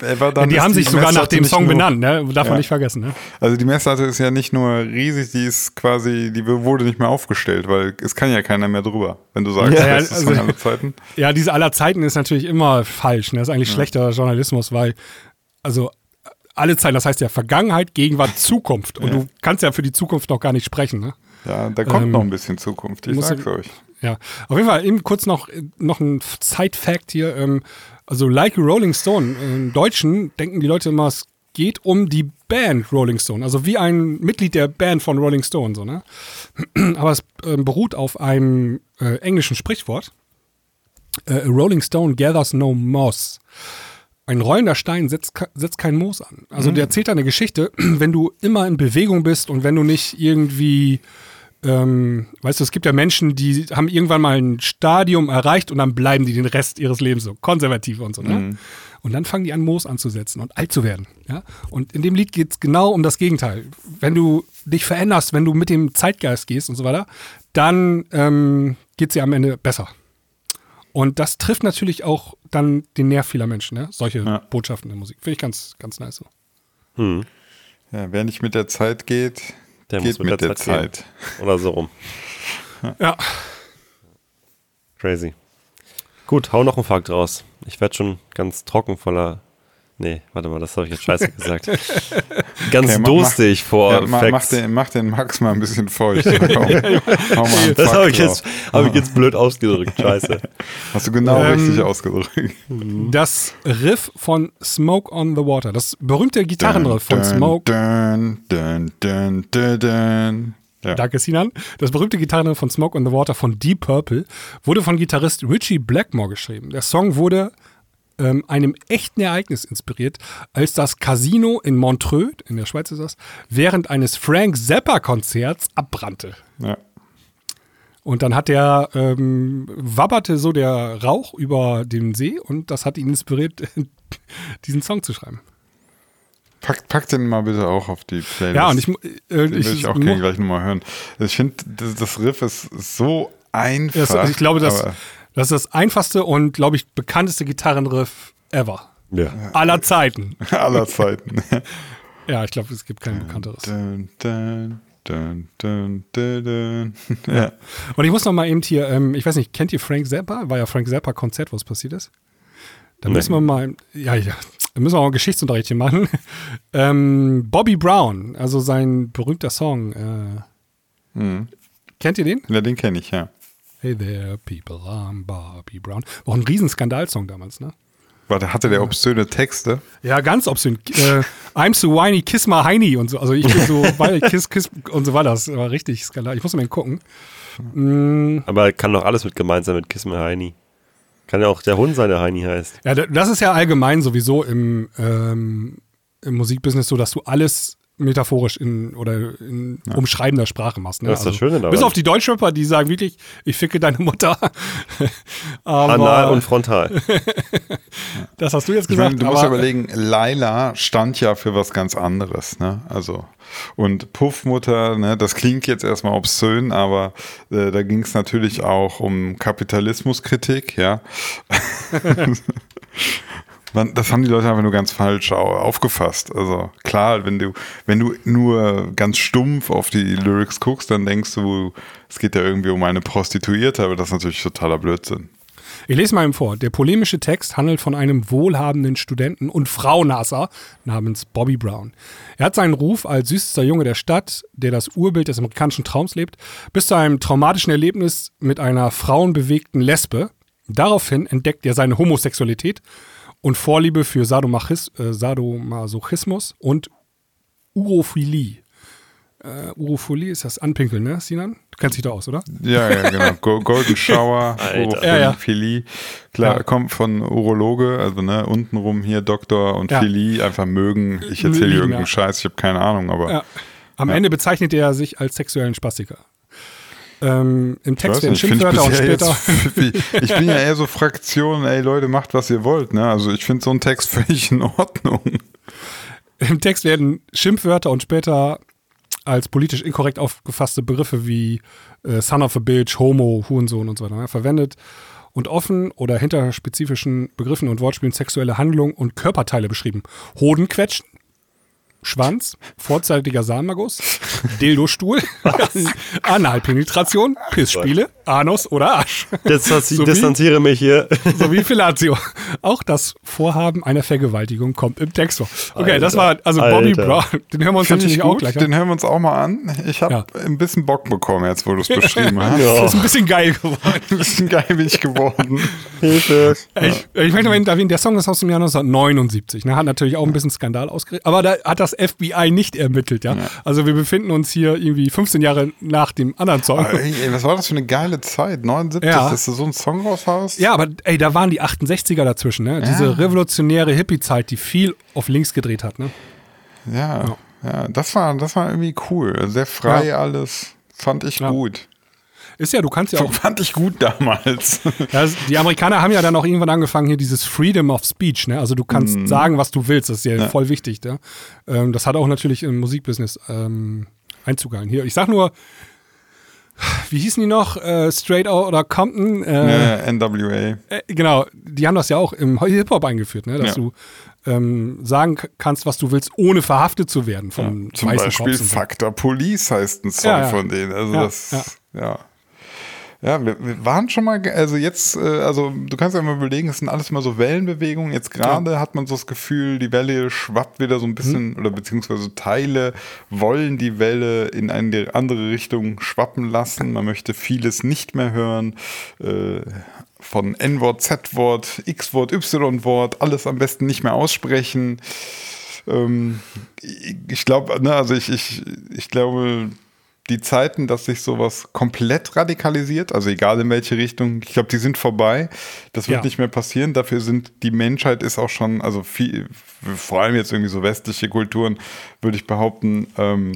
Ever, dann die haben sich sogar nach dem Song nur- benannt, ne? Darf Ja. man nicht vergessen, ne? Also die Messlatte ist ja nicht nur riesig, die ist quasi, die wurde nicht mehr aufgestellt, weil es kann ja keiner mehr drüber, wenn du sagst, Ja, ja, also- Song aller Zeiten. Ja, diese aller Zeiten ist natürlich immer falsch. Ne? Das ist eigentlich schlechter Journalismus, weil, also alle Zeiten, das heißt ja Vergangenheit, Gegenwart, Zukunft. Und Ja. du kannst ja für die Zukunft noch gar nicht sprechen. Ne? Ja, da kommt Ähm, noch ein bisschen Zukunft, ich sag's euch. Ja, auf jeden Fall eben kurz noch, noch ein Side-Fact hier. Ähm, also, like a Rolling Stone, im Deutschen denken die Leute immer, es geht um die Band Rolling Stone, also wie ein Mitglied der Band von Rolling Stone, so, ne? Aber es ähm, beruht auf einem äh, englischen Sprichwort. Äh, a Rolling Stone gathers no moss. Ein rollender Stein setzt, setzt kein Moos an. Also der erzählt eine Geschichte, wenn du immer in Bewegung bist und wenn du nicht irgendwie ähm, weißt du, es gibt ja Menschen, die haben irgendwann mal ein Stadium erreicht und dann bleiben die den Rest ihres Lebens so konservativ und so. Ne? Und dann fangen die an, Moos anzusetzen und alt zu werden. Ja? Und in dem Lied geht es genau um das Gegenteil. Wenn du dich veränderst, wenn du mit dem Zeitgeist gehst und so weiter, dann ähm, geht es dir am Ende besser. Und das trifft natürlich auch dann den Nerv vieler Menschen, ne? solche Ja. Botschaften der Musik. Finde ich ganz, ganz nice so. hm, Ja, wer nicht mit der Zeit geht, der geht muss mit, der, Zeit. Zeit. gehen. Oder so rum. Ja, Crazy. Gut, hau noch einen Fakt raus. Ich werde schon ganz trocken voller. Nee, warte mal, das habe ich jetzt scheiße gesagt. ganz Okay, mach- durstig vor Ja, ma, mach, Facts. den, mach den Max mal ein bisschen feucht. Komm, einen das habe ich, jetzt, hab ich jetzt blöd ausgedrückt. Scheiße. Hast du genau Ähm, richtig ausgedrückt. das Riff von Smoke on the Water, das berühmte Gitarrenriff von Smoke Dun, dun, dun, dun, dun. Ja. Danke, Sinan. Das berühmte Gitarrenriff von Smoke on the Water von Deep Purple wurde von Gitarrist Richie Blackmore geschrieben. Der Song wurde ähm, einem echten Ereignis inspiriert, als das Casino in Montreux, in der Schweiz ist das, während eines Frank Zappa-Konzerts abbrannte. Ja. Und dann hat der, ähm, wabberte so der Rauch über den See und das hat ihn inspiriert, diesen Song zu schreiben. Pack, pack den mal bitte auch auf die Playlist. Ja, und ich, äh, Den will ich auch gerne gleich nochmal hören. Ich finde, das, das Riff ist so einfach. das, ich glaube, das, das ist das einfachste und, glaube ich, bekannteste Gitarrenriff ever. Ja. Aller Zeiten. aller Zeiten. Ja, ich glaube, es gibt kein bekannteres. dun, dun, dun. Ja. Und ich muss noch mal eben hier, ähm, ich weiß nicht, kennt ihr Frank Zappa? War ja Frank Zappa Konzert, wo es passiert ist. Da Nee. müssen wir mal, ja, ja, da müssen wir auch ein Geschichtsunterricht hier machen. ähm, Bobby Brown, also sein berühmter Song. Äh, Mhm. kennt ihr den? ja, den kenne ich, ja. Hey there, people, I'm Bobby Brown. War auch ein riesen Skandalsong damals, ne? Warte, hatte der obszöne Texte? Ja, ganz obszön. Äh, I'm so whiny, kiss my Heini und so. Also ich bin so, weil kiss, kiss und so war das. War richtig skandal. Ich muss mal gucken. Mm, Aber kann doch alles mit gemeint sein mit Kiss Me Heini. Kann ja auch der Hund sein, der Heini heißt. Ja, da- das ist ja allgemein sowieso im, ähm, im Musikbusiness so, dass du alles metaphorisch in oder in umschreibender Sprache machst. Ne? Das ist das Schöne daran. Bis auf die Deutschrapper, die sagen wirklich, ich ficke deine Mutter. aber Anal und frontal. das hast du jetzt Ich meine, gesagt. du musst ja überlegen, Laila stand ja für was ganz anderes, ne? Also, und Puffmutter, ne, das klingt jetzt erstmal obszön, aber äh, da ging es natürlich auch um Kapitalismuskritik, ja. Das haben die Leute einfach nur ganz falsch au- aufgefasst. Also klar, wenn du, wenn du nur ganz stumpf auf die Lyrics guckst, dann denkst du, es geht ja irgendwie um eine Prostituierte, aber das ist natürlich totaler Blödsinn. ich lese mal eben vor. Der polemische Text handelt von einem wohlhabenden Studenten und Frauenhasser namens Bobby Brown. Er hat seinen Ruf als süßester Junge der Stadt, der das Urbild des amerikanischen Traums lebt, bis zu einem traumatischen Erlebnis mit einer frauenbewegten Lesbe. Daraufhin entdeckt er seine Homosexualität und Vorliebe für Sadomachis, äh, Sadomasochismus und Urophilie. äh, Urofoli ist das Anpinkeln, ne, Sinan? Du kennst dich da aus, oder? Ja, ja, genau. Go Golden Shower, Alter. Ja, ja. Urophilie. Klar, Ja. kommt von Urologe, also ne, untenrum hier Doktor und Ja. Philie, einfach mögen. Ich erzähle irgendeinen ja. Scheiß, ich habe keine Ahnung, aber Ja. Am Ja. Ende bezeichnet er sich als sexuellen Spastiker. Ähm, Im Text werden Schimpfwörter und später. jetzt, ich bin ja eher so Fraktion, ey Leute, macht was ihr wollt, ne? Also ich finde so einen Text völlig in Ordnung. Im Text werden Schimpfwörter und später als politisch inkorrekt aufgefasste Begriffe wie äh, Son of a Bitch, Homo, Hurensohn und so weiter ne, verwendet und offen oder hinter spezifischen Begriffen und Wortspielen sexuelle Handlungen und Körperteile beschrieben. Hodenquetschen, Schwanz, vorzeitiger Samenerguss, Dildostuhl, Analpenetration, Pissspiele, Anus oder Arsch. Distanzi So wie- distanziere mich hier. sowie Fellatio. Auch das Vorhaben einer Vergewaltigung kommt im Text vor. Okay, das war also Bobby Alter. Brown. Den hören wir uns Finde ich natürlich auch gleich den an. hören wir uns auch mal an. Ich habe Ja. ein bisschen Bock bekommen, jetzt wo du es beschrieben hast. Ja. Das ist ein bisschen geil geworden. Ein bisschen geil bin ich geworden. Hilfe. Ich, ich möchte mal erwähnen, der Song ist aus dem Jahr 1979. Ne? Hat natürlich auch ein bisschen Skandal ausgerichtet. Aber da hat das FBI nicht ermittelt. Ja? Also wir befinden uns hier irgendwie 15 Jahre nach dem anderen Song. Ey, was war das für eine geile Zeit? 79, Ja. dass du so einen Song raushaust? Ja, aber ey, da waren die 68er dazwischen. Ne? Diese revolutionäre Hippie-Zeit, die viel auf links gedreht hat. Ne? Ja, ja, das, war, das war irgendwie cool. Sehr frei Ja. alles. Fand ich Ja. gut. Ist ja, du kannst ja auch Fand ich gut damals. Ja, das- die Amerikaner haben ja dann auch irgendwann angefangen, hier dieses Freedom of Speech, ne? Also du kannst Mhm. sagen, was du willst, das ist ja, voll wichtig, ne? ähm, Das hat auch natürlich im Musikbusiness ähm, Einzug gehalten. Hier, ich sag nur, wie hießen die noch? Äh, Straight Out oder Compton? Äh, ja, NWA. äh, genau, die haben das ja auch im Hip-Hop eingeführt, ne? Dass Ja. du ähm, sagen kannst, was du willst, ohne verhaftet zu werden von Zum weißen Beispiel Cops. Factor Police heißt ein Song Ja, ja. von denen. Also Ja, das, ja. Ja, wir, wir waren schon mal, also jetzt, äh, also du kannst ja mal überlegen, es sind alles mal so Wellenbewegungen. Jetzt gerade hat man so das Gefühl, die Welle schwappt wieder so ein bisschen, oder beziehungsweise Teile wollen die Welle in eine andere Richtung schwappen lassen. Man möchte vieles nicht mehr hören. Äh, von N-Wort, Z-Wort, X-Wort, Y-Wort, alles am besten nicht mehr aussprechen. Ähm, ich- ich glaube, ne, also ich, ich, ich glaube, die Zeiten, dass sich sowas komplett radikalisiert, also egal in welche Richtung, ich glaube, die sind vorbei. Das wird Ja. nicht mehr passieren. Dafür sind die Menschheit ist auch schon, also viel, vor allem jetzt irgendwie so westliche Kulturen, würde ich behaupten, ähm,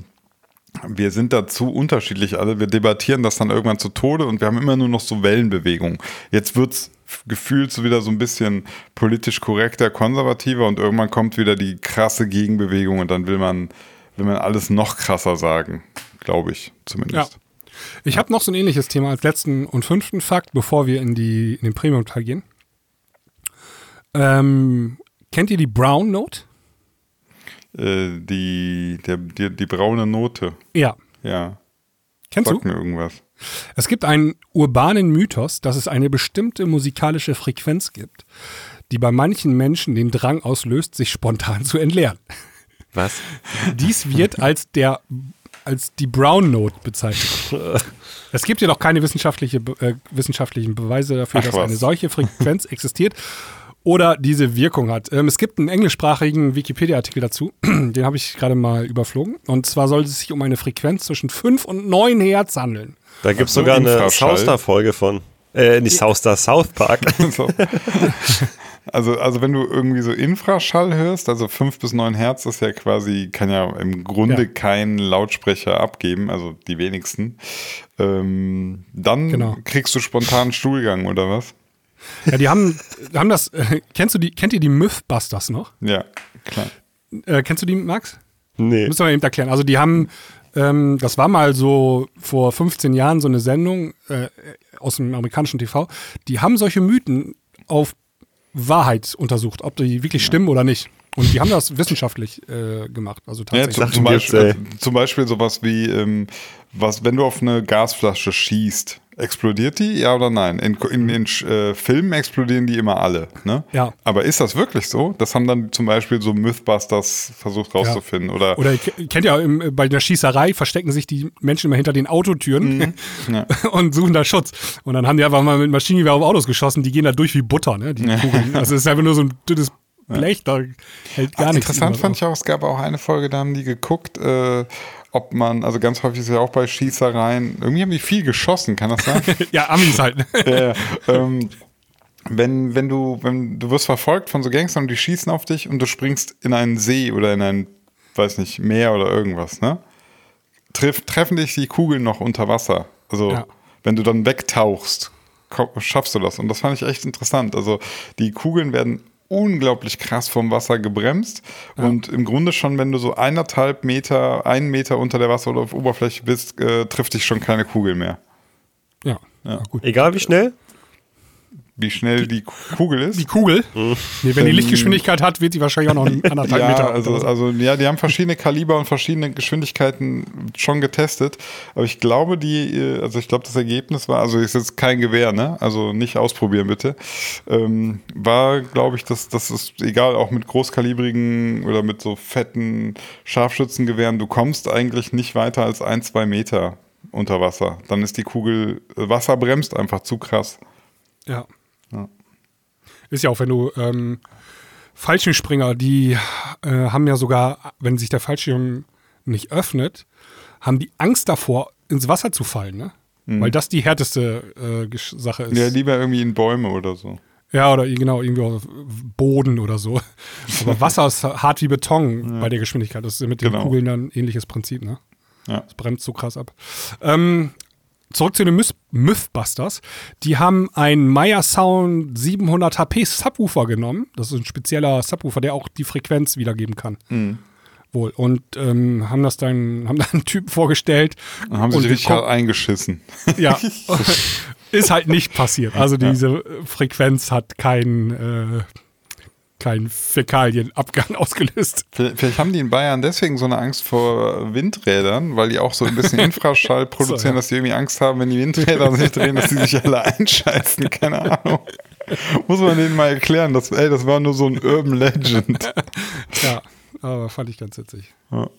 wir sind da zu unterschiedlich alle. Wir debattieren das dann irgendwann zu Tode und wir haben immer nur noch so Wellenbewegungen. Jetzt wird's gefühlt so wieder so ein bisschen politisch korrekter, konservativer und irgendwann kommt wieder die krasse Gegenbewegung und dann will man, will man alles noch krasser sagen, glaube ich zumindest. Ich habe noch so ein ähnliches Thema als letzten und fünften Fakt, bevor wir in, die, in den Premium-Teil gehen. Ähm, kennt ihr die Brown Note? Äh, die, der, die, die braune Note, Ja. ja, Kennst sagt du? mir irgendwas. Es gibt einen urbanen Mythos, dass es eine bestimmte musikalische Frequenz gibt, die bei manchen Menschen den Drang auslöst, sich spontan zu entleeren. Was? Dies wird als der als die Brown Note bezeichnet. Es gibt jedoch keine wissenschaftliche, Be- äh, wissenschaftlichen Beweise dafür, Ach dass was. eine solche Frequenz existiert oder diese Wirkung hat. Ähm, es gibt einen englischsprachigen Wikipedia-Artikel dazu, den habe ich gerade mal überflogen. Und zwar soll es sich um eine Frequenz zwischen 5 und 9 Hertz handeln. Da gibt es so, sogar eine Infraschall. Southstar-Folge von. Äh, nicht Southstar, South Park. So. Also, also wenn du irgendwie so Infraschall hörst, also 5 bis 9 Hertz ist ja quasi, kann ja im Grunde Ja. kein Lautsprecher abgeben, also die wenigsten. Ähm, dann Genau. kriegst du spontan Stuhlgang oder was? Ja, die haben, haben das, äh, kennst du die, kennt ihr die Mythbusters noch? Ja, klar. Äh, kennst du die, Max? nee. Müssen wir eben erklären. Also die haben, ähm, das war mal so vor 15 Jahren so eine Sendung äh, aus dem amerikanischen TV. Die haben solche Mythen auf Wahrheit untersucht, ob die wirklich stimmen oder nicht. Und die haben das wissenschaftlich äh, gemacht. Also Ja, tatsächlich. zum, Sachen zum, Beispiel, zum Beispiel sowas wie, ähm, was, wenn du auf eine Gasflasche schießt, explodiert die, ja oder nein? In, in, in äh, Filmen explodieren die immer alle, ne? Ja. Aber ist das wirklich so? Das haben dann zum Beispiel so Mythbusters versucht rauszufinden. Oder, Oder ihr ke- kennt ja, im, bei der Schießerei verstecken sich die Menschen immer hinter den Autotüren Mhm. Ja. und suchen da Schutz. Und dann haben die einfach mal mit Maschinengewehr auf Autos geschossen, die gehen da durch wie Butter, ne? Die Kugeln. Das ist einfach nur so ein dünnes Blech, da hält gar Ah, nichts. Interessant fand ich auch, es gab auch eine Folge, da haben die geguckt, äh, ob man, also ganz häufig ist ja auch bei Schießereien, irgendwie haben die viel geschossen, kann das sein? Ja, Amis halt. ja, ähm, wenn, wenn du, wenn du wirst verfolgt von so Gangstern und die schießen auf dich und du springst in einen See oder in ein, weiß nicht, Meer oder irgendwas, ne? Treff, treffen dich die Kugeln noch unter Wasser. Also, Ja. wenn du dann wegtauchst, schaffst du das. Und das fand ich echt interessant. Also, die Kugeln werden unglaublich krass vom Wasser gebremst. Und im Grunde schon, wenn du so eineinhalb Meter, einen Meter unter der Wasseroberfläche bist, äh, trifft dich schon keine Kugel mehr. Ja, ja. gut. Egal wie schnell. Wie schnell die Kugel ist. Die Kugel, nee, wenn die Lichtgeschwindigkeit hat, wird die wahrscheinlich auch noch anderthalb ja, Meter. also, also ja, die haben verschiedene Kaliber und verschiedene Geschwindigkeiten schon getestet. Aber ich glaube, die, äh, also ich glaube, das Ergebnis war, also ist jetzt kein Gewehr, ne? Also nicht ausprobieren bitte. Ähm, war, glaube ich, dass das ist egal, auch mit großkalibrigen oder mit so fetten Scharfschützengewehren, du kommst eigentlich nicht weiter als ein, zwei Meter unter Wasser. Dann ist die Kugel, äh, Wasser bremst einfach zu krass. Ja. Ja. Ist ja auch, wenn du ähm, Fallschirmspringer, die äh, haben ja sogar, wenn sich der Fallschirm nicht öffnet, haben die Angst davor, ins Wasser zu fallen, ne? Weil das die härteste äh, Sache ist. Ja, lieber irgendwie in Bäume oder so. Ja, oder genau, irgendwie auf Boden oder so. Aber Wasser ist hart wie Beton bei der Geschwindigkeit. Das ist mit den Genau. Kugeln dann ein ähnliches Prinzip, ne? Ja. Das bremst so krass ab. Ähm, zurück zu den Myth Mythbusters. Die haben einen Meyer Sound 700 HP Subwoofer genommen. Das ist ein spezieller Subwoofer, der auch die Frequenz wiedergeben kann. Mhm. Wohl. Und ähm, haben das dann, haben dann einen Typen vorgestellt. Dann haben sie und sich richtig geguckt- eingeschissen. ja. ist halt nicht passiert. Also diese äh, Frequenz hat kein, äh, kein Fäkalienabgang ausgelöst. Vielleicht vielleicht haben die in Bayern deswegen so eine Angst vor Windrädern, weil die auch so ein bisschen Infraschall produzieren, So, ja. dass die irgendwie Angst haben, wenn die Windräder sich drehen, dass die sich alle einscheißen. Keine Ahnung. Muss man denen mal erklären, dass, ey, das war nur so ein Urban Legend. Ja, aber fand ich ganz witzig. Ja.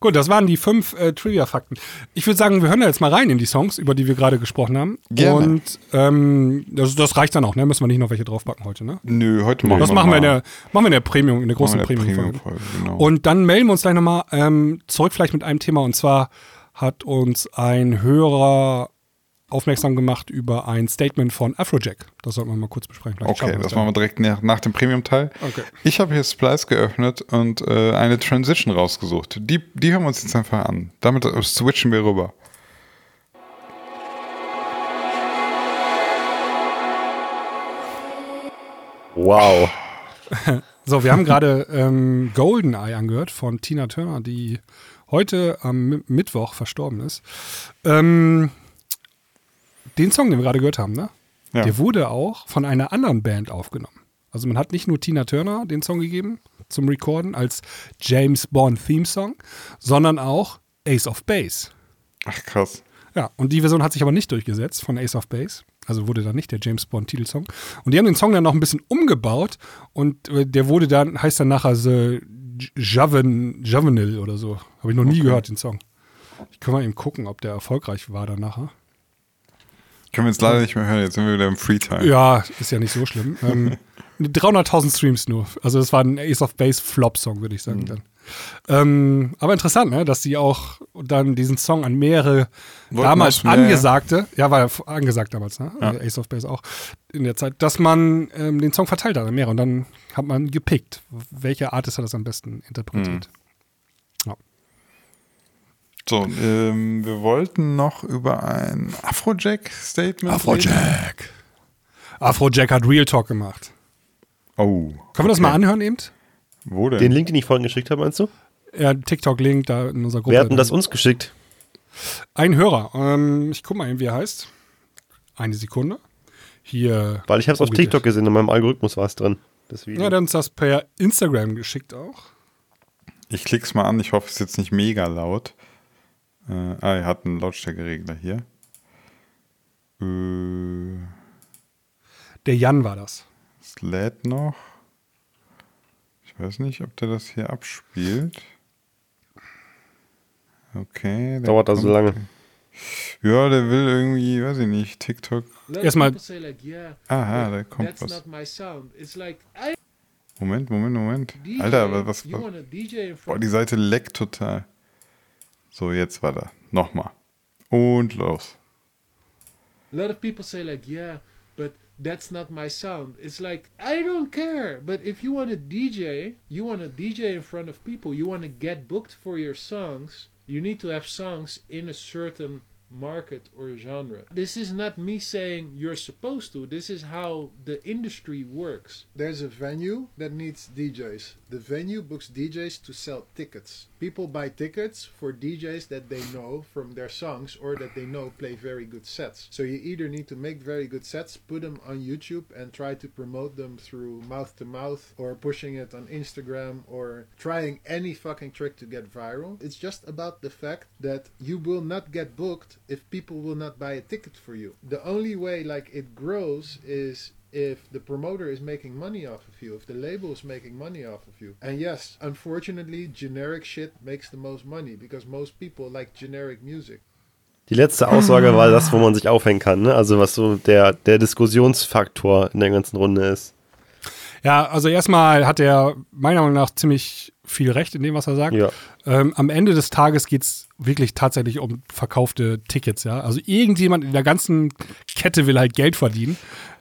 Gut, das waren die fünf äh, Trivia-Fakten. Ich würde sagen, wir hören da jetzt mal rein in die Songs, über die wir gerade gesprochen haben. Gerne. Und ähm, das, das reicht dann auch, ne? Müssen wir nicht noch welche draufpacken heute, ne? Nö, heute machen Das wir machen wir, in der, machen wir in der Premium, in der großen Premium-Folge. Premium-Folge, genau. Und dann melden wir uns gleich nochmal ähm, zurück vielleicht mit einem Thema. Und zwar hat uns ein Hörer aufmerksam gemacht über ein Statement von Afrojack. Das sollten wir mal kurz besprechen. Vielleicht Okay, das machen wir direkt nach, nach dem Premium-Teil. Okay. Ich habe hier Splice geöffnet und äh, eine Transition rausgesucht. Die, die hören wir uns jetzt einfach an. Damit äh, switchen wir rüber. Wow. So, wir haben gerade ähm, Goldeneye angehört von Tina Turner, die heute am Mi- Mittwoch verstorben ist. Ähm, den Song, den wir gerade gehört haben, ne? Ja. Der wurde auch von einer anderen Band aufgenommen. Also man hat nicht nur Tina Turner den Song gegeben zum Recorden als James Bond Theme Song, sondern auch Ace of Base. Ach, krass. Ja, und die Version hat sich aber nicht durchgesetzt von Ace of Base. Also wurde dann nicht der James Bond Titelsong. Und die haben den Song dann noch ein bisschen umgebaut und äh, der wurde dann, heißt dann nachher The Javen, Javenil oder so. Habe ich noch nie gehört, den Song. Ich kann mal eben gucken, ob der erfolgreich war dann nachher. Können wir jetzt leider nicht mehr hören, jetzt sind wir wieder im Freetime. Ja, ist ja nicht so schlimm. Ähm, 300.000 Streams nur. Also das war ein Ace of Base Flop-Song, würde ich sagen dann. Ähm, aber interessant, ne? dass sie auch dann diesen Song an mehrere Wollten damals mehr- angesagte, ja, war ja angesagt damals, ne? Ja. Ace of Base auch in der Zeit, dass man ähm, den Song verteilt hat an mehrere und dann hat man gepickt, welcher Artist hat das am besten interpretiert. Mhm. So, ähm, wir wollten noch über ein Afrojack-Statement reden. Afrojack hat Real Talk gemacht. Oh. Können wir das mal anhören eben? Wo denn? Den Link, den ich vorhin geschickt habe, meinst du? Ja, TikTok-Link da in unserer Gruppe. Wer hat denn das uns geschickt? Ein Hörer. Ähm, ich guck mal eben, wie er heißt. Eine Sekunde. Hier. Weil ich habe es auf TikTok gesehen, in meinem Algorithmus war es drin. Das er. Video. Ja, der hat uns das per Instagram geschickt auch. Ich klick's mal an, ich hoffe, es ist jetzt nicht mega laut. Äh, ah, er hat einen Lautstärkeregler hier. Äh, Der Jan war das. es lädt noch. Ich weiß nicht, ob der das hier abspielt. Okay. Dauert also kommt- lange. Ja, der will irgendwie, weiß ich nicht, TikTok. Erstmal- Aha, da kommt That's was. not my sound. It's like I Moment, Moment, Moment. Alter, aber was. was boah, die Seite leckt total. So, jetzt weiter. Nochmal. Und los. A lot of people say like, yeah, but that's not my sound. It's like I don't care. But if you want to DJ, you want to DJ in front of people. You want to get booked for your songs. You need to have songs in a certain market or genre. This is not me saying you're supposed to. This is how the industry works. There's a venue that needs DJs. The venue books DJs to sell tickets. People buy tickets for DJs that they know from their songs or that they know play very good sets. So you either need to make very good sets, put them on YouTube, and try to promote them through mouth to mouth or pushing it on Instagram or trying any fucking trick to get viral. It's just about the fact that you will not get booked if people will not buy a ticket for you. The only way like it grows is if the promoter is making money off of you, if the label is making money off of you. And yes, unfortunately, generic shit makes the most money because most people like generic music. Die letzte Aussage war das, wo man sich aufhängen kann, ne? Also was so der, der Diskussionsfaktor in der ganzen Runde ist. Ja, also erstmal hat er meiner Meinung nach ziemlich viel Recht in dem, was er sagt. Ja. Ähm, am Ende des Tages geht es wirklich tatsächlich um verkaufte Tickets, ja. Also irgendjemand in der ganzen Kette will halt Geld verdienen.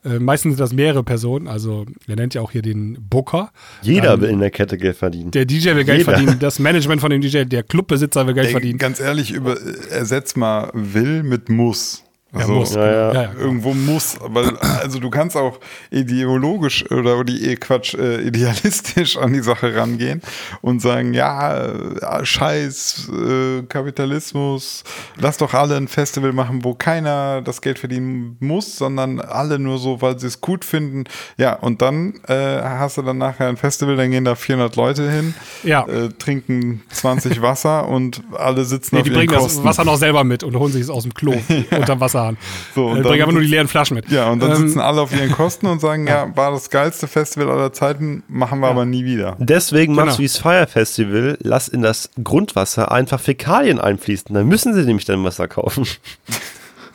Äh, meistens sind das mehrere Personen, also er nennt ja auch hier den Booker. Jeder Ähm, will in der Kette Geld verdienen. Der DJ will Geld Jeder. verdienen, das Management von dem DJ, der Clubbesitzer will Geld Ey, verdienen. ganz ehrlich, über, ersetz mal will mit muss. Ja, Also, muss. Ja, ja. Ja, ja. Irgendwo muss, weil also du kannst auch ideologisch oder die eh, Quatsch äh, idealistisch an die Sache rangehen und sagen, ja, äh, Scheiß äh, Kapitalismus, lass doch alle ein Festival machen, wo keiner das Geld verdienen muss, sondern alle nur so, weil sie es gut finden. Ja, und dann äh, hast du dann nachher ein Festival, dann gehen da 400 Leute hin, Ja. äh, trinken 20 Wasser und alle sitzen Nee, auf die ihren bringen das Kosten. Wasser noch selber mit und holen sich es aus dem Klo unterm Wasserhahn. So, und äh, dann bringen aber nur die leeren Flaschen mit. Ja, und dann Ähm, sitzen alle auf ihren Kosten und sagen, ja, war das geilste Festival aller Zeiten, machen wir aber nie wieder. Deswegen Genau. machst du wie das Fire Festival, lass in das Grundwasser einfach Fäkalien einfließen. Dann müssen sie nämlich dann Wasser kaufen.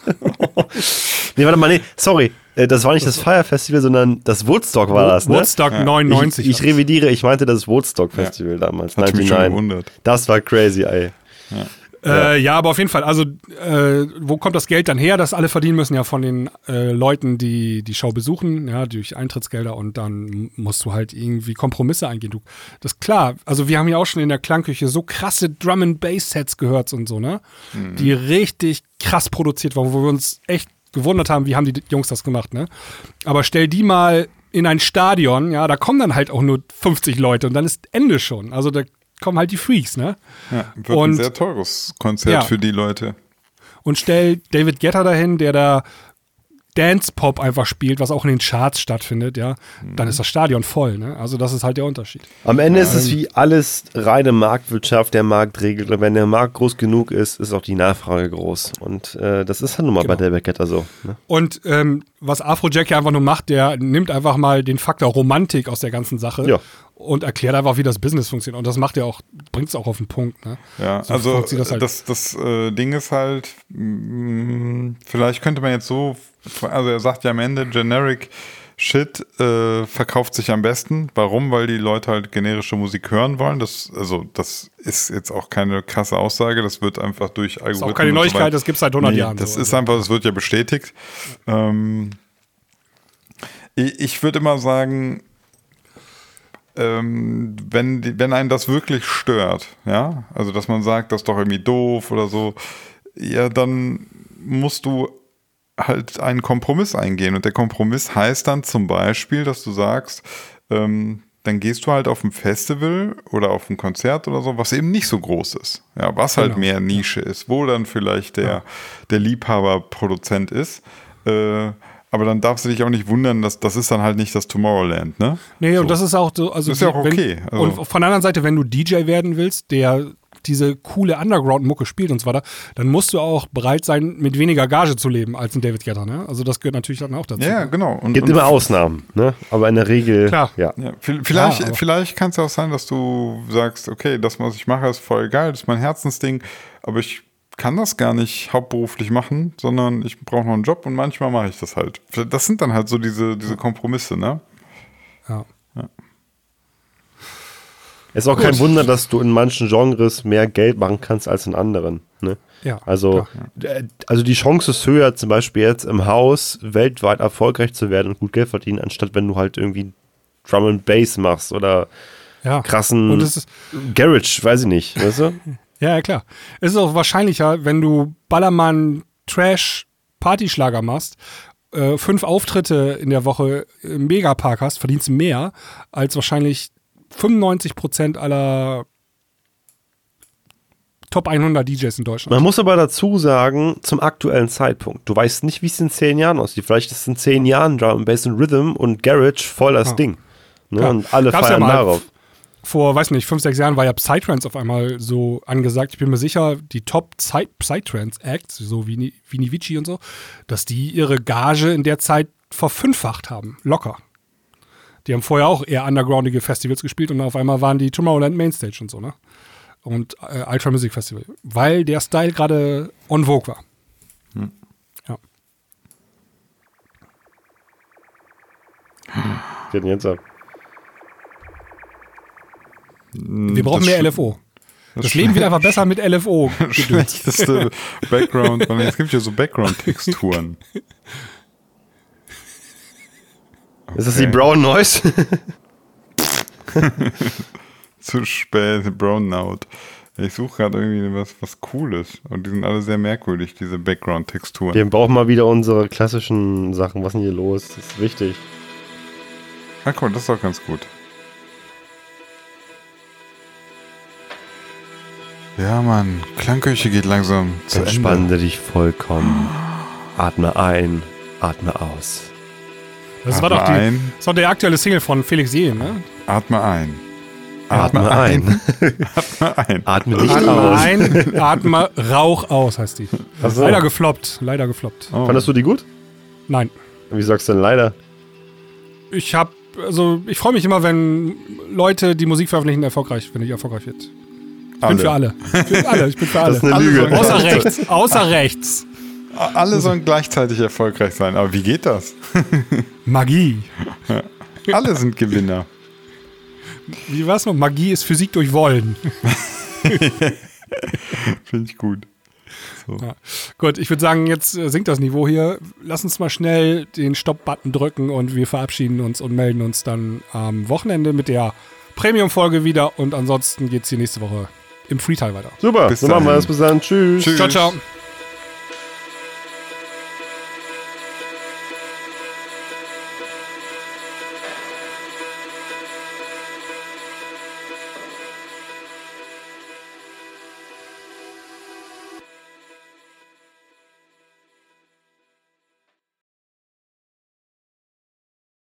nee, warte mal, nee, sorry. Äh, Das war nicht das Fire Festival, sondern das Woodstock war das, ne? Woodstock 99. Ich, ich revidiere, ich meinte das Woodstock Festival damals, Hat mich schon 99. gewundert. Das war crazy, ey. Äh, ja, aber auf jeden Fall, also äh, wo kommt das Geld dann her? Das alle verdienen müssen ja von den äh, Leuten, die die Show besuchen, ja, durch Eintrittsgelder und dann musst du halt irgendwie Kompromisse eingehen. Du, das ist klar, also wir haben ja auch schon in der Klangküche so krasse Drum and Bass Sets gehört und so, ne? Die richtig krass produziert waren, wo wir uns echt gewundert haben, wie haben die Jungs das gemacht, ne? Aber stell die mal in ein Stadion, ja, da kommen dann halt auch nur 50 Leute und dann ist Ende schon. Also da kommen halt die Freaks, ne? Ja, wird Und- ein sehr teures Konzert Ja. für die Leute. und stell David Guetta dahin, der da Dance Pop einfach spielt, was auch in den Charts stattfindet, ja, dann ist das Stadion voll, ne? Also das ist halt der Unterschied. Am Ende ist es wie alles reine Marktwirtschaft, der Markt regelt. Und wenn der Markt groß genug ist, ist auch die Nachfrage groß. Und äh, das ist halt nun mal bei Genau. der Getter so. Ne? Und ähm, was Afrojack ja einfach nur macht, der nimmt einfach mal den Faktor Romantik aus der ganzen Sache Ja. Und erklärt einfach, wie das Business funktioniert. Und das macht er auch, bringt es auch auf den Punkt, ne? Ja, So also das, das das, halt. äh, Ding ist halt, mh, vielleicht könnte man jetzt so, also er sagt ja am Ende, generic Shit äh, verkauft sich am besten. Warum? Weil die Leute halt generische Musik hören wollen. Das, also das ist jetzt auch keine krasse Aussage. Das wird einfach durch Algorithmen. Das ist auch keine so Neuigkeit, weiter- das gibt es seit 100 Nee, Jahren. Das so. ist einfach, das wird ja bestätigt. Ähm, ich ich würde immer sagen, ähm, wenn, wenn einen das wirklich stört, ja, also dass man sagt, das ist doch irgendwie doof oder so, ja, dann musst du halt einen Kompromiss eingehen. Und der Kompromiss heißt dann zum Beispiel, dass du sagst, ähm, dann gehst du halt auf ein Festival oder auf ein Konzert oder so, was eben nicht so groß ist. Ja, was halt Genau. mehr Nische ist, wo dann vielleicht der, der Liebhaber-Produzent ist. Äh, aber dann darfst du dich auch nicht wundern, dass das ist dann halt nicht das Tomorrowland, ne? Nee, So. und das ist auch so, also Das ist ja auch wenn, okay, also- und von der anderen Seite, wenn du DJ werden willst, der diese coole Underground-Mucke spielt und so weiter, dann musst du auch bereit sein, mit weniger Gage zu leben als ein David Guetta, ne? Also das gehört natürlich dann auch dazu. Ja, genau. Und, Gibt und immer Ausnahmen, ne? Aber in der Regel, Klar. ja. Ja, vi- vielleicht, Ja, vielleicht kann es ja auch sein, dass du sagst, okay, das, was ich mache, ist voll geil, das ist mein Herzensding, aber ich kann das gar nicht hauptberuflich machen, sondern ich brauche noch einen Job und manchmal mache ich das halt. Das sind dann halt so diese, diese Kompromisse, ne? Ja. Es ist auch kein Wunder, dass du in manchen Genres mehr Geld machen kannst als in anderen. Ne? Ja. Also, äh, also die Chance ist höher, zum Beispiel jetzt im Haus weltweit erfolgreich zu werden und gut Geld verdienen, anstatt wenn du halt irgendwie Drum and Bass machst oder ja. krassen Und es ist, Garage, weiß ich nicht, weißt du? ja, ja, klar. Es ist auch wahrscheinlicher, wenn du Ballermann Trash Partyschlager machst, äh, fünf Auftritte in der Woche im Megapark hast, verdienst du mehr als wahrscheinlich 95% aller Top 100 DJs in Deutschland. Man muss aber dazu sagen, zum aktuellen Zeitpunkt, du weißt nicht, wie es in zehn Jahren aussieht. Vielleicht ist in zehn Jahren Drum and Bass und Rhythm und Garage voll das Ja. Ding. Ne? Ja. Und alle Gab's ja feiern mal. darauf. Vor, weiß nicht, fünf, sechs Jahren war ja Psytrance auf einmal so angesagt. Ich bin mir sicher, die Top Psy- Psytrance-Acts, so wie Ni- Vini Vici und so, dass die ihre Gage in der Zeit verfünffacht haben. Locker. Die haben vorher auch eher undergroundige Festivals gespielt und auf einmal waren die Tomorrowland Mainstage und so, ne? Und äh, Ultra Music Festival. Weil der Style gerade on vogue war. Ja. Geht denn jetzt ab? Wir brauchen mehr LFO. Das, Das Leben wird einfach besser mit LFO. schlechteste Background. Es gibt ja so Background-Texturen. Ist das die Brown Noise? Zu spät, Brownout. Ich suche gerade irgendwie was, was Cooles. Und die sind alle sehr merkwürdig, diese Background-Texturen. Wir brauchen mal wieder unsere klassischen Sachen. Was ist denn hier los? Das ist wichtig. Ah, guck mal, das ist doch ganz gut. Ja, Mann. Klangküche geht langsam zu Ende. Entspanne dich vollkommen. Atme ein, atme aus. Das war Atme doch die, ein. das war der aktuelle Single von Felix Jähn, ne? Atme ein. Atme ein. Atme ein. Atme nicht Atme aus. ein, atme Rauch aus, heißt die. So. Leider gefloppt, leider gefloppt. Oh. Fandest du die gut? Nein. Wie sagst du denn leider? Ich hab, also ich freue mich immer, wenn Leute die Musik veröffentlichen, erfolgreich, wenn ich erfolgreich wird. Ich bin für alle. Für alle, ich bin für alle. Das ist eine Alle Lüge. außer rechts, außer rechts. Alle sollen gleichzeitig erfolgreich sein. Aber wie geht das? Magie. Alle sind Gewinner. Wie war's noch? Magie ist Physik durch Wollen. Finde ich gut. Ja. Gut, ich würde sagen, jetzt äh, sinkt das Niveau hier. Lass uns mal schnell den Stopp-Button drücken und wir verabschieden uns und melden uns dann am Wochenende mit der Premium-Folge wieder. Und ansonsten geht's hier nächste Woche im Freeteil weiter. Super, Bis so machen wir das. Bis dann. Tschüss. Tschüss. Ciao, ciao.